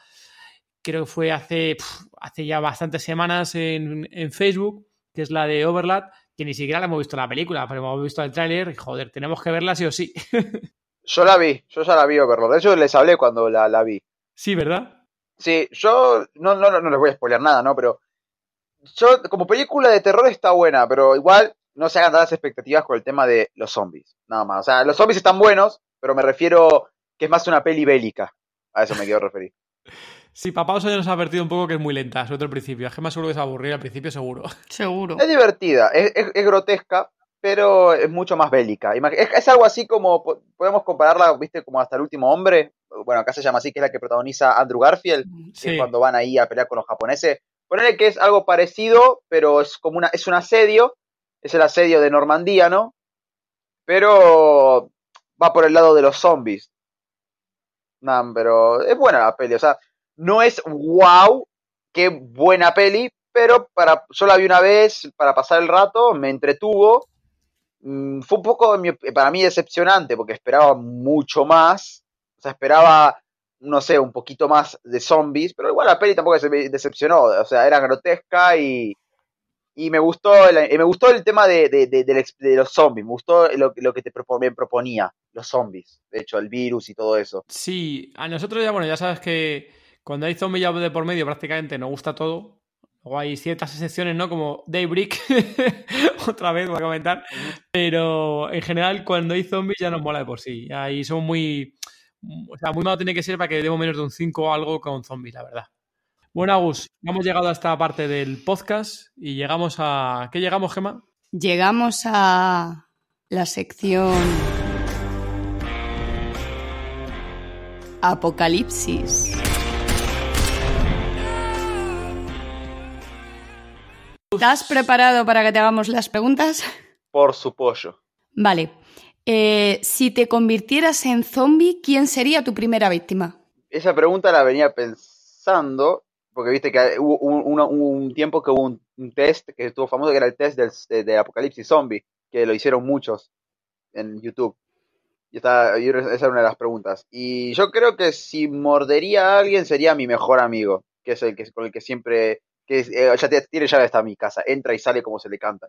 creo que fue hace, hace ya bastantes semanas en, en Facebook, que es la de Overlap, que ni siquiera la hemos visto la película, pero hemos visto el tráiler y joder, tenemos que verla sí o sí. Yo la vi, yo ya la vi, Overlord. De hecho, les hablé cuando la, la vi. Sí, ¿verdad? Sí, yo no, no, no les voy a spoilear nada, ¿no? Pero yo, como película de terror está buena, pero igual no se hagan tantas expectativas con el tema de los zombies, nada más. O sea, los zombies están buenos, pero me refiero que es más una peli bélica. A eso me quiero referir. Sí, papá Oso ya nos ha advertido un poco que es muy lenta, sobre todo al principio. Es que más seguro que se a aburrir al principio, seguro. Seguro. Es divertida, es, es- es grotesca, pero es mucho más bélica. Es, es algo así como, po- podemos compararla, viste, como hasta el último hombre. Bueno, acá se llama así, que es la que protagoniza Andrew Garfield. que es Sí, cuando van ahí a pelear con los japoneses. Ponele que es algo parecido, pero es como una, es un asedio, es el asedio de Normandía, ¿no? Pero va por el lado de los zombies. Nah, pero es buena la peli, o sea, no es wow, qué buena peli, pero para, yo la vi una vez para pasar el rato, me entretuvo. Mm, Fue un poco, para mí, decepcionante, porque esperaba mucho más. Sea, esperaba no sé, un poquito más de zombies, pero igual la peli tampoco se me decepcionó, o sea, era grotesca y, y me gustó el, me gustó el tema de, de, los zombies, me gustó lo, lo que te me proponía, los zombies, de hecho, el virus y todo eso. Sí, a nosotros ya, bueno, ya sabes que cuando hay zombies ya de por medio prácticamente nos gusta todo. Luego hay ciertas excepciones, ¿no? Como Daybreak, otra vez voy a comentar. Pero en general, cuando hay zombies ya nos mola de por sí. Ahí somos muy. O sea, muy malo tiene que ser para que demos menos de un 5 o algo con zombies, la verdad. Bueno, Agus, hemos llegado a esta parte del podcast y llegamos a. ¿Qué llegamos, Gema? Llegamos a la sección Apocalipsis. ¿Estás preparado para que te hagamos las preguntas? Por su pollo. Vale. Eh, si te convirtieras en zombie, ¿quién sería tu primera víctima? Esa pregunta la venía pensando, porque viste que hubo un, tiempo que hubo un, test que estuvo famoso, que era el test del, de, Apocalipsis Zombie, que lo hicieron muchos en YouTube. Y esa era una de las preguntas. Y yo creo que si mordería a alguien sería mi mejor amigo, que es el que con el que siempre, que eh, ya tiene llave hasta mi casa, entra y sale como se le canta.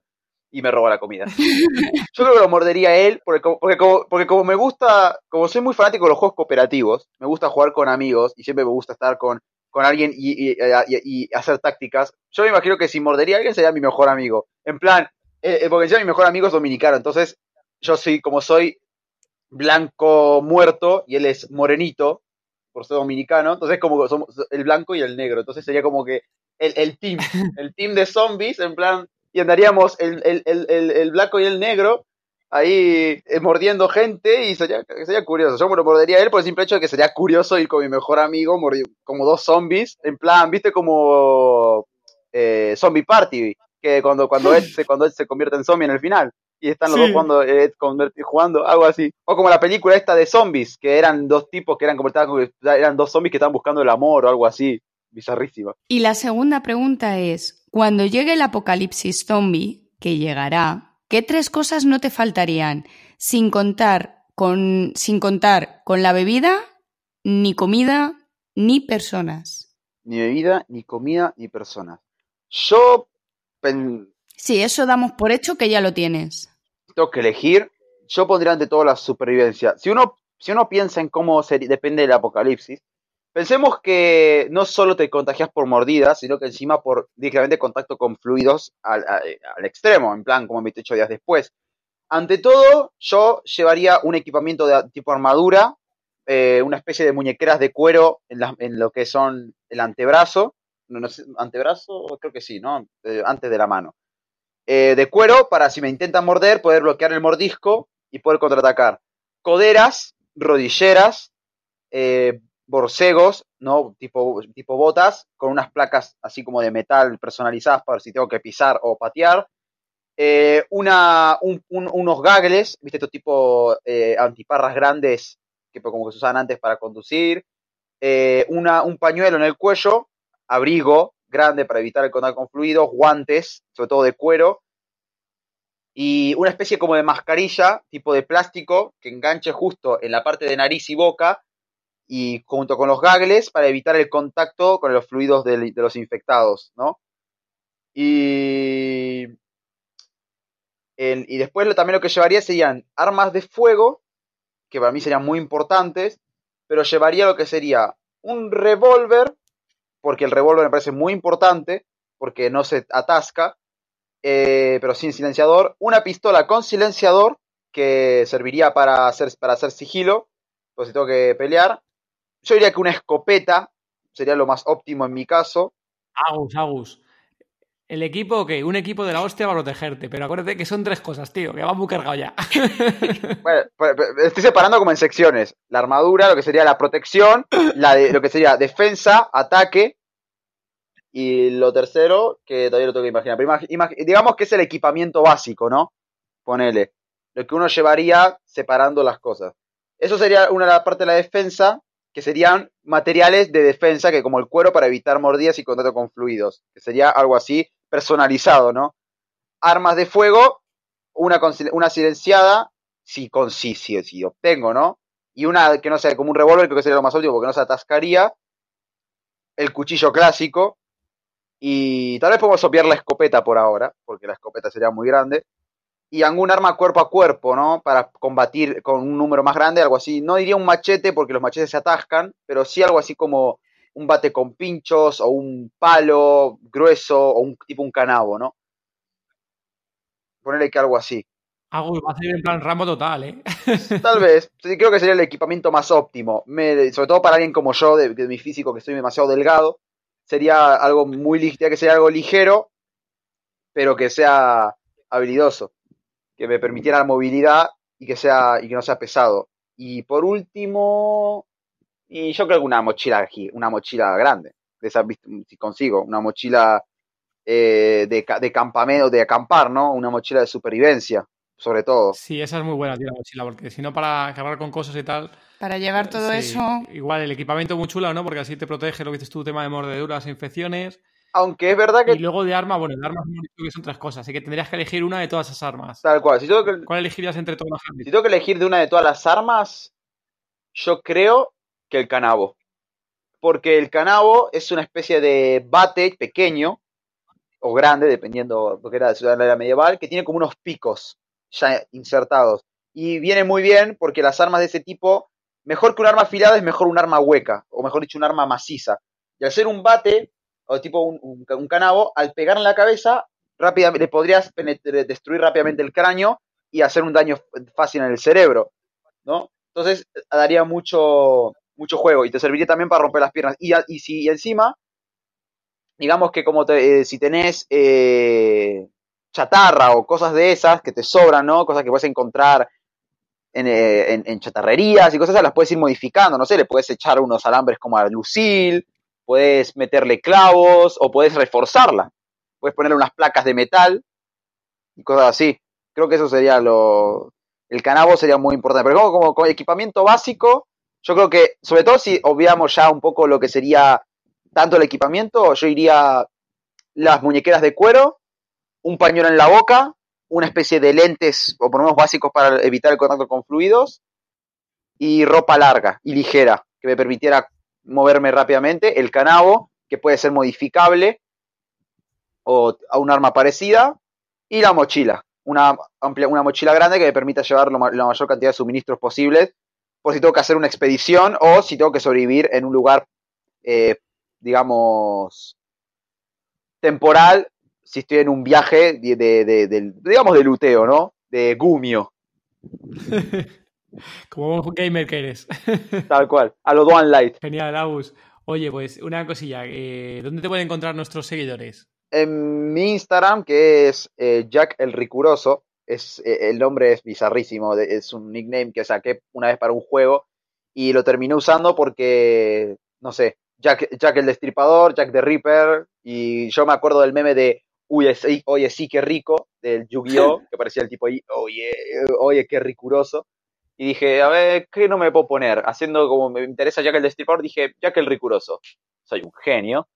Y me roba la comida. Yo creo que lo mordería a él, porque como, porque, como, porque como me gusta, como soy muy fanático de los juegos cooperativos, me gusta jugar con amigos y siempre me gusta estar con, con alguien y, y- y- y hacer tácticas. Yo me imagino que si mordería a alguien sería mi mejor amigo. En plan, eh, eh, porque ya mi mejor amigo es dominicano, entonces yo soy, como soy blanco muerto y él es morenito, por ser dominicano, entonces como somos el blanco y el negro, entonces sería como que el, el team, el team de zombies, en plan, y andaríamos el, el, el, el, el blanco y el negro ahí eh, mordiendo gente y sería, sería curioso. Yo me lo mordería a él por el simple hecho de que sería curioso ir con mi mejor amigo, como dos zombies, en plan, viste como eh, Zombie Party, que cuando, cuando, él se, cuando él se convierte en zombie en el final. Y están los dos jugando, eh, jugando, algo así. O como la película esta de zombies, que eran dos tipos que eran como eran dos zombies que estaban buscando el amor o algo así. Bizarrísima. Y la segunda pregunta es: cuando llegue el apocalipsis zombie, que llegará, ¿qué tres cosas no te faltarían? Sin contar con, sin contar con la bebida, ni comida, ni personas. Ni bebida, ni comida, ni personas. Yo. Sí, eso damos por hecho que ya lo tienes. Tengo que elegir. Yo pondría ante todo la supervivencia. Si uno, si uno piensa en cómo se, depende del apocalipsis, pensemos que no solo te contagias por mordidas, sino que encima por directamente contacto con fluidos al, extremo, en plan como 28 días después. Ante todo, yo llevaría un equipamiento de tipo armadura, eh, una especie de muñequeras de cuero en, lo que son el antebrazo, no, sé, antebrazo, creo que sí, ¿no? Eh, antes de la mano. Eh, de cuero para si me intentan morder, poder bloquear el mordisco y poder contraatacar. Coderas, rodilleras, eh, borcegos, ¿no? Tipo, tipo botas, con unas placas así como de metal personalizadas para si tengo que pisar o patear. una, unos gagles, ¿viste? Estos tipo antiparras grandes que como que se usaban antes para conducir. una, un pañuelo en el cuello abrigo grande para evitar el contacto con fluidos, guantes, sobre todo de cuero, y una especie como de mascarilla, tipo de plástico, que enganche justo en la parte de nariz y boca, y junto con los gagles para evitar el contacto con los fluidos de, los infectados, ¿no? Y, y después también lo que llevaría serían armas de fuego, que para mí serían muy importantes, pero llevaría lo que sería un revólver porque el revólver me parece muy importante, porque no se atasca, eh, pero sin silenciador. Una pistola con silenciador, que serviría para hacer, para hacer sigilo, pues si tengo que pelear. Yo diría que una escopeta sería lo más óptimo en mi caso. Agus, Agus. El equipo, ok, un equipo de la hostia va a protegerte, pero acuérdate que son tres cosas, tío, que va muy cargado ya. bueno, pues, pues, estoy separando como en secciones. La armadura, lo que sería la protección, la de, lo que sería defensa, ataque, y lo tercero, que todavía lo tengo que imaginar, pero digamos que es el equipamiento básico, ¿no? Ponele. Lo que uno llevaría separando las cosas. Eso sería una parte de la defensa, que serían materiales de defensa, que como el cuero para evitar mordidas y contacto con fluidos, que sería algo así personalizado, ¿no? Armas de fuego, una, una silenciada, si, con, si, si, obtengo, ¿no? Y una que no sea como un revólver, creo que sería lo más óptimo porque no se atascaría. El cuchillo clásico, y tal vez podemos obviar la escopeta por ahora, porque la escopeta sería muy grande. Y algún arma cuerpo a cuerpo, ¿no? Para combatir con un número más grande, algo así. No diría un machete porque los machetes se atascan, pero sí algo así como un bate con pinchos o un palo grueso o un tipo un canabo, ¿no? Ponerle que algo así. Algo va a ser en plan Rambo total, ¿eh? Tal vez. Creo que sería el equipamiento más óptimo. sobre todo para alguien como yo, de, de mi físico, que estoy demasiado delgado sería algo muy que sea algo ligero, pero que sea habilidoso, que me permitiera la movilidad y que sea y que no sea pesado. Y por último, y yo creo que una mochila una mochila grande, de si consigo, una mochila eh, de, de campamento, de acampar, ¿no? Una mochila de supervivencia, sobre todo. Sí, esa es muy buena, tío, la mochila, porque si no para cargar con cosas y tal, para llevar todo eso. Igual el equipamiento muy chulo, ¿no? Porque así te protege lo que dices tú, tema de mordeduras, e infecciones. Aunque es verdad que. Y luego de arma, bueno, de armas que son tres cosas, así que tendrías que elegir una de todas esas armas. Tal cual. Si que... ¿Cuál elegirías entre todas las armas? Si tengo que elegir de una de todas las armas, yo creo que el canabo. Porque el canabo es una especie de bate pequeño o grande, dependiendo porque era de la era medieval, que tiene como unos picos ya insertados. Y viene muy bien porque las armas de ese tipo mejor que un arma afilada es mejor un arma hueca, o mejor dicho, un arma maciza. Y al ser un bate, o tipo un, canabo, al pegar en la cabeza, rápidamente, le podrías destruir rápidamente el cráneo y hacer un daño fácil en el cerebro, ¿no? Entonces daría mucho, mucho juego y te serviría también para romper las piernas. Y, si encima, digamos que como te, eh, si tenés, eh, chatarra o cosas de esas que te sobran, ¿no? Cosas que puedes encontrar en, eh, en- chatarrerías y cosas esas, las puedes ir modificando, no sé, le puedes echar unos alambres como a Lucil, puedes meterle clavos o puedes reforzarla. Puedes ponerle unas placas de metal y cosas así. Creo que eso sería lo... El canabo sería muy importante. Pero como, como, equipamiento básico, yo creo que, sobre todo si obviamos ya un poco lo que sería tanto el equipamiento, yo iría las muñequeras de cuero, un pañuelo en la boca, una especie de lentes o por lo menos básicos para evitar el contacto con fluidos y ropa larga y ligera que me permitiera moverme rápidamente, el canabo que puede ser modificable o a un arma parecida y la mochila, una, amplia, una mochila grande que me permita llevar la mayor cantidad de suministros posibles por si tengo que hacer una expedición o si tengo que sobrevivir en un lugar, eh, digamos, temporal, si estoy en un viaje de, digamos, de luteo, ¿no? De gumio, Como un gamer que eres. tal cual, a lo Duan Light. Genial, Agus. Oye, pues una cosilla. eh, ¿Dónde te pueden encontrar nuestros seguidores? En mi Instagram, que es eh, Jack el Ricuroso, es, eh, el nombre es bizarrísimo, es un nickname que saqué una vez para un juego y lo terminé usando porque, no sé, Jack, Jack el Destripador, Jack the Ripper, y yo me acuerdo del meme de Uy, sí, oye, sí, qué rico, del Yu-Gi-Oh, que parecía el tipo ahí, oye, oye, qué ricuroso. Y dije, a ver, ¿qué no me puedo poner? Haciendo como me interesa Jack el Destripador, dije, Jack el Ricuroso. Soy un genio.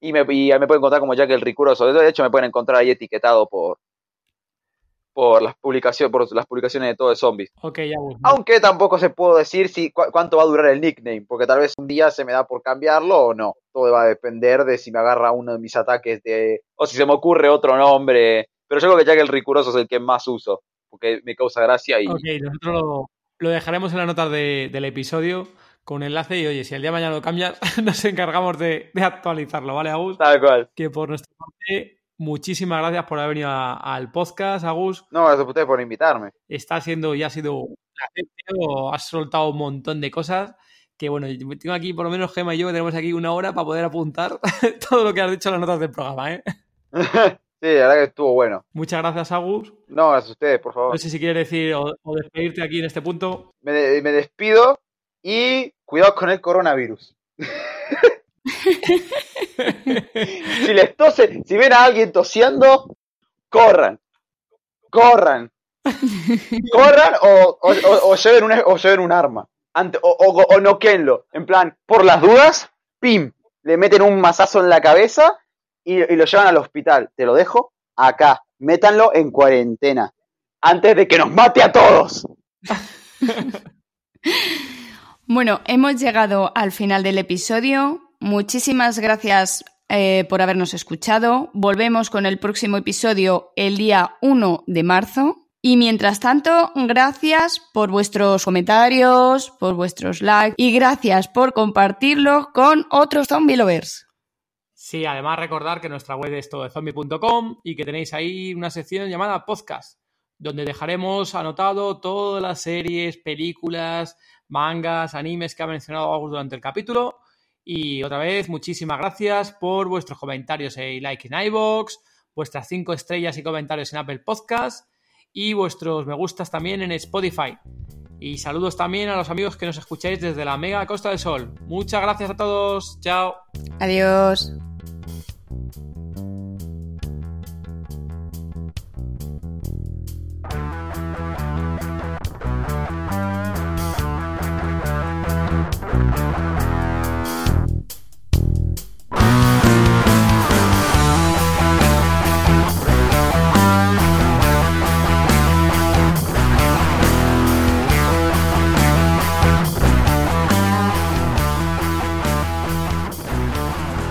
Y me, y me pueden encontrar como Jack el Ricuroso. De hecho, me pueden encontrar ahí etiquetado por, por, las, publicaciones, por las publicaciones de todo de zombies. Ok, Agus. Aunque tampoco se puedo decir si cu- cuánto va a durar el nickname, porque tal vez un día se me da por cambiarlo o no. Todo va a depender de si me agarra uno de mis ataques de. o si se me ocurre otro nombre. Pero yo creo que Jack el Ricuroso es el que más uso, porque me causa gracia y. Ok, nosotros lo, lo dejaremos en las notas de- del episodio con enlace y oye, si el día de mañana lo cambias, nos encargamos de, de actualizarlo, ¿vale, Agus? Tal cual. Que por nuestra parte, muchísimas gracias por haber venido a- al podcast, Agus. No, gracias a ustedes por invitarme. Está siendo y ha sido un placer, tío. Has soltado un montón de cosas que, bueno, tengo aquí, por lo menos Gema y yo, que tenemos aquí una hora para poder apuntar todo lo que has dicho en las notas del programa, ¿eh? sí, la verdad que estuvo bueno. Muchas gracias, Agus. No, gracias a ustedes, por favor. No sé si quieres decir o, o despedirte aquí en este punto. Me, de- me despido y cuidado con el coronavirus. si les tose, si ven a alguien tosiendo, corran. Corran. Corran o, o, o- lleven, un, o lleven un arma. Ante- o, o, o noquenlo. En plan, por las dudas, pim. Le meten un mazazo en la cabeza y, lo llevan al hospital. Te lo dejo acá. Métanlo en cuarentena. Antes de que nos mate a todos. Bueno, hemos llegado al final del episodio. Muchísimas gracias eh, por habernos escuchado. Volvemos con el próximo episodio el día 1 de marzo. Y mientras tanto, gracias por vuestros comentarios, por vuestros likes y gracias por compartirlo con otros zombie lovers. Sí, además recordar que nuestra web es todozombie.com y que tenéis ahí una sección llamada podcast, donde dejaremos anotado todas las series, películas, mangas, animes que ha mencionado Agus durante el capítulo. Y otra vez, muchísimas gracias por vuestros comentarios y likes en iVoox, vuestras cinco estrellas y comentarios en Apple Podcast y vuestros me gustas también en Spotify. Y saludos también a los amigos que nos escucháis desde la Mega Costa del Sol. Muchas gracias a todos. Chao. Adiós. Thank you.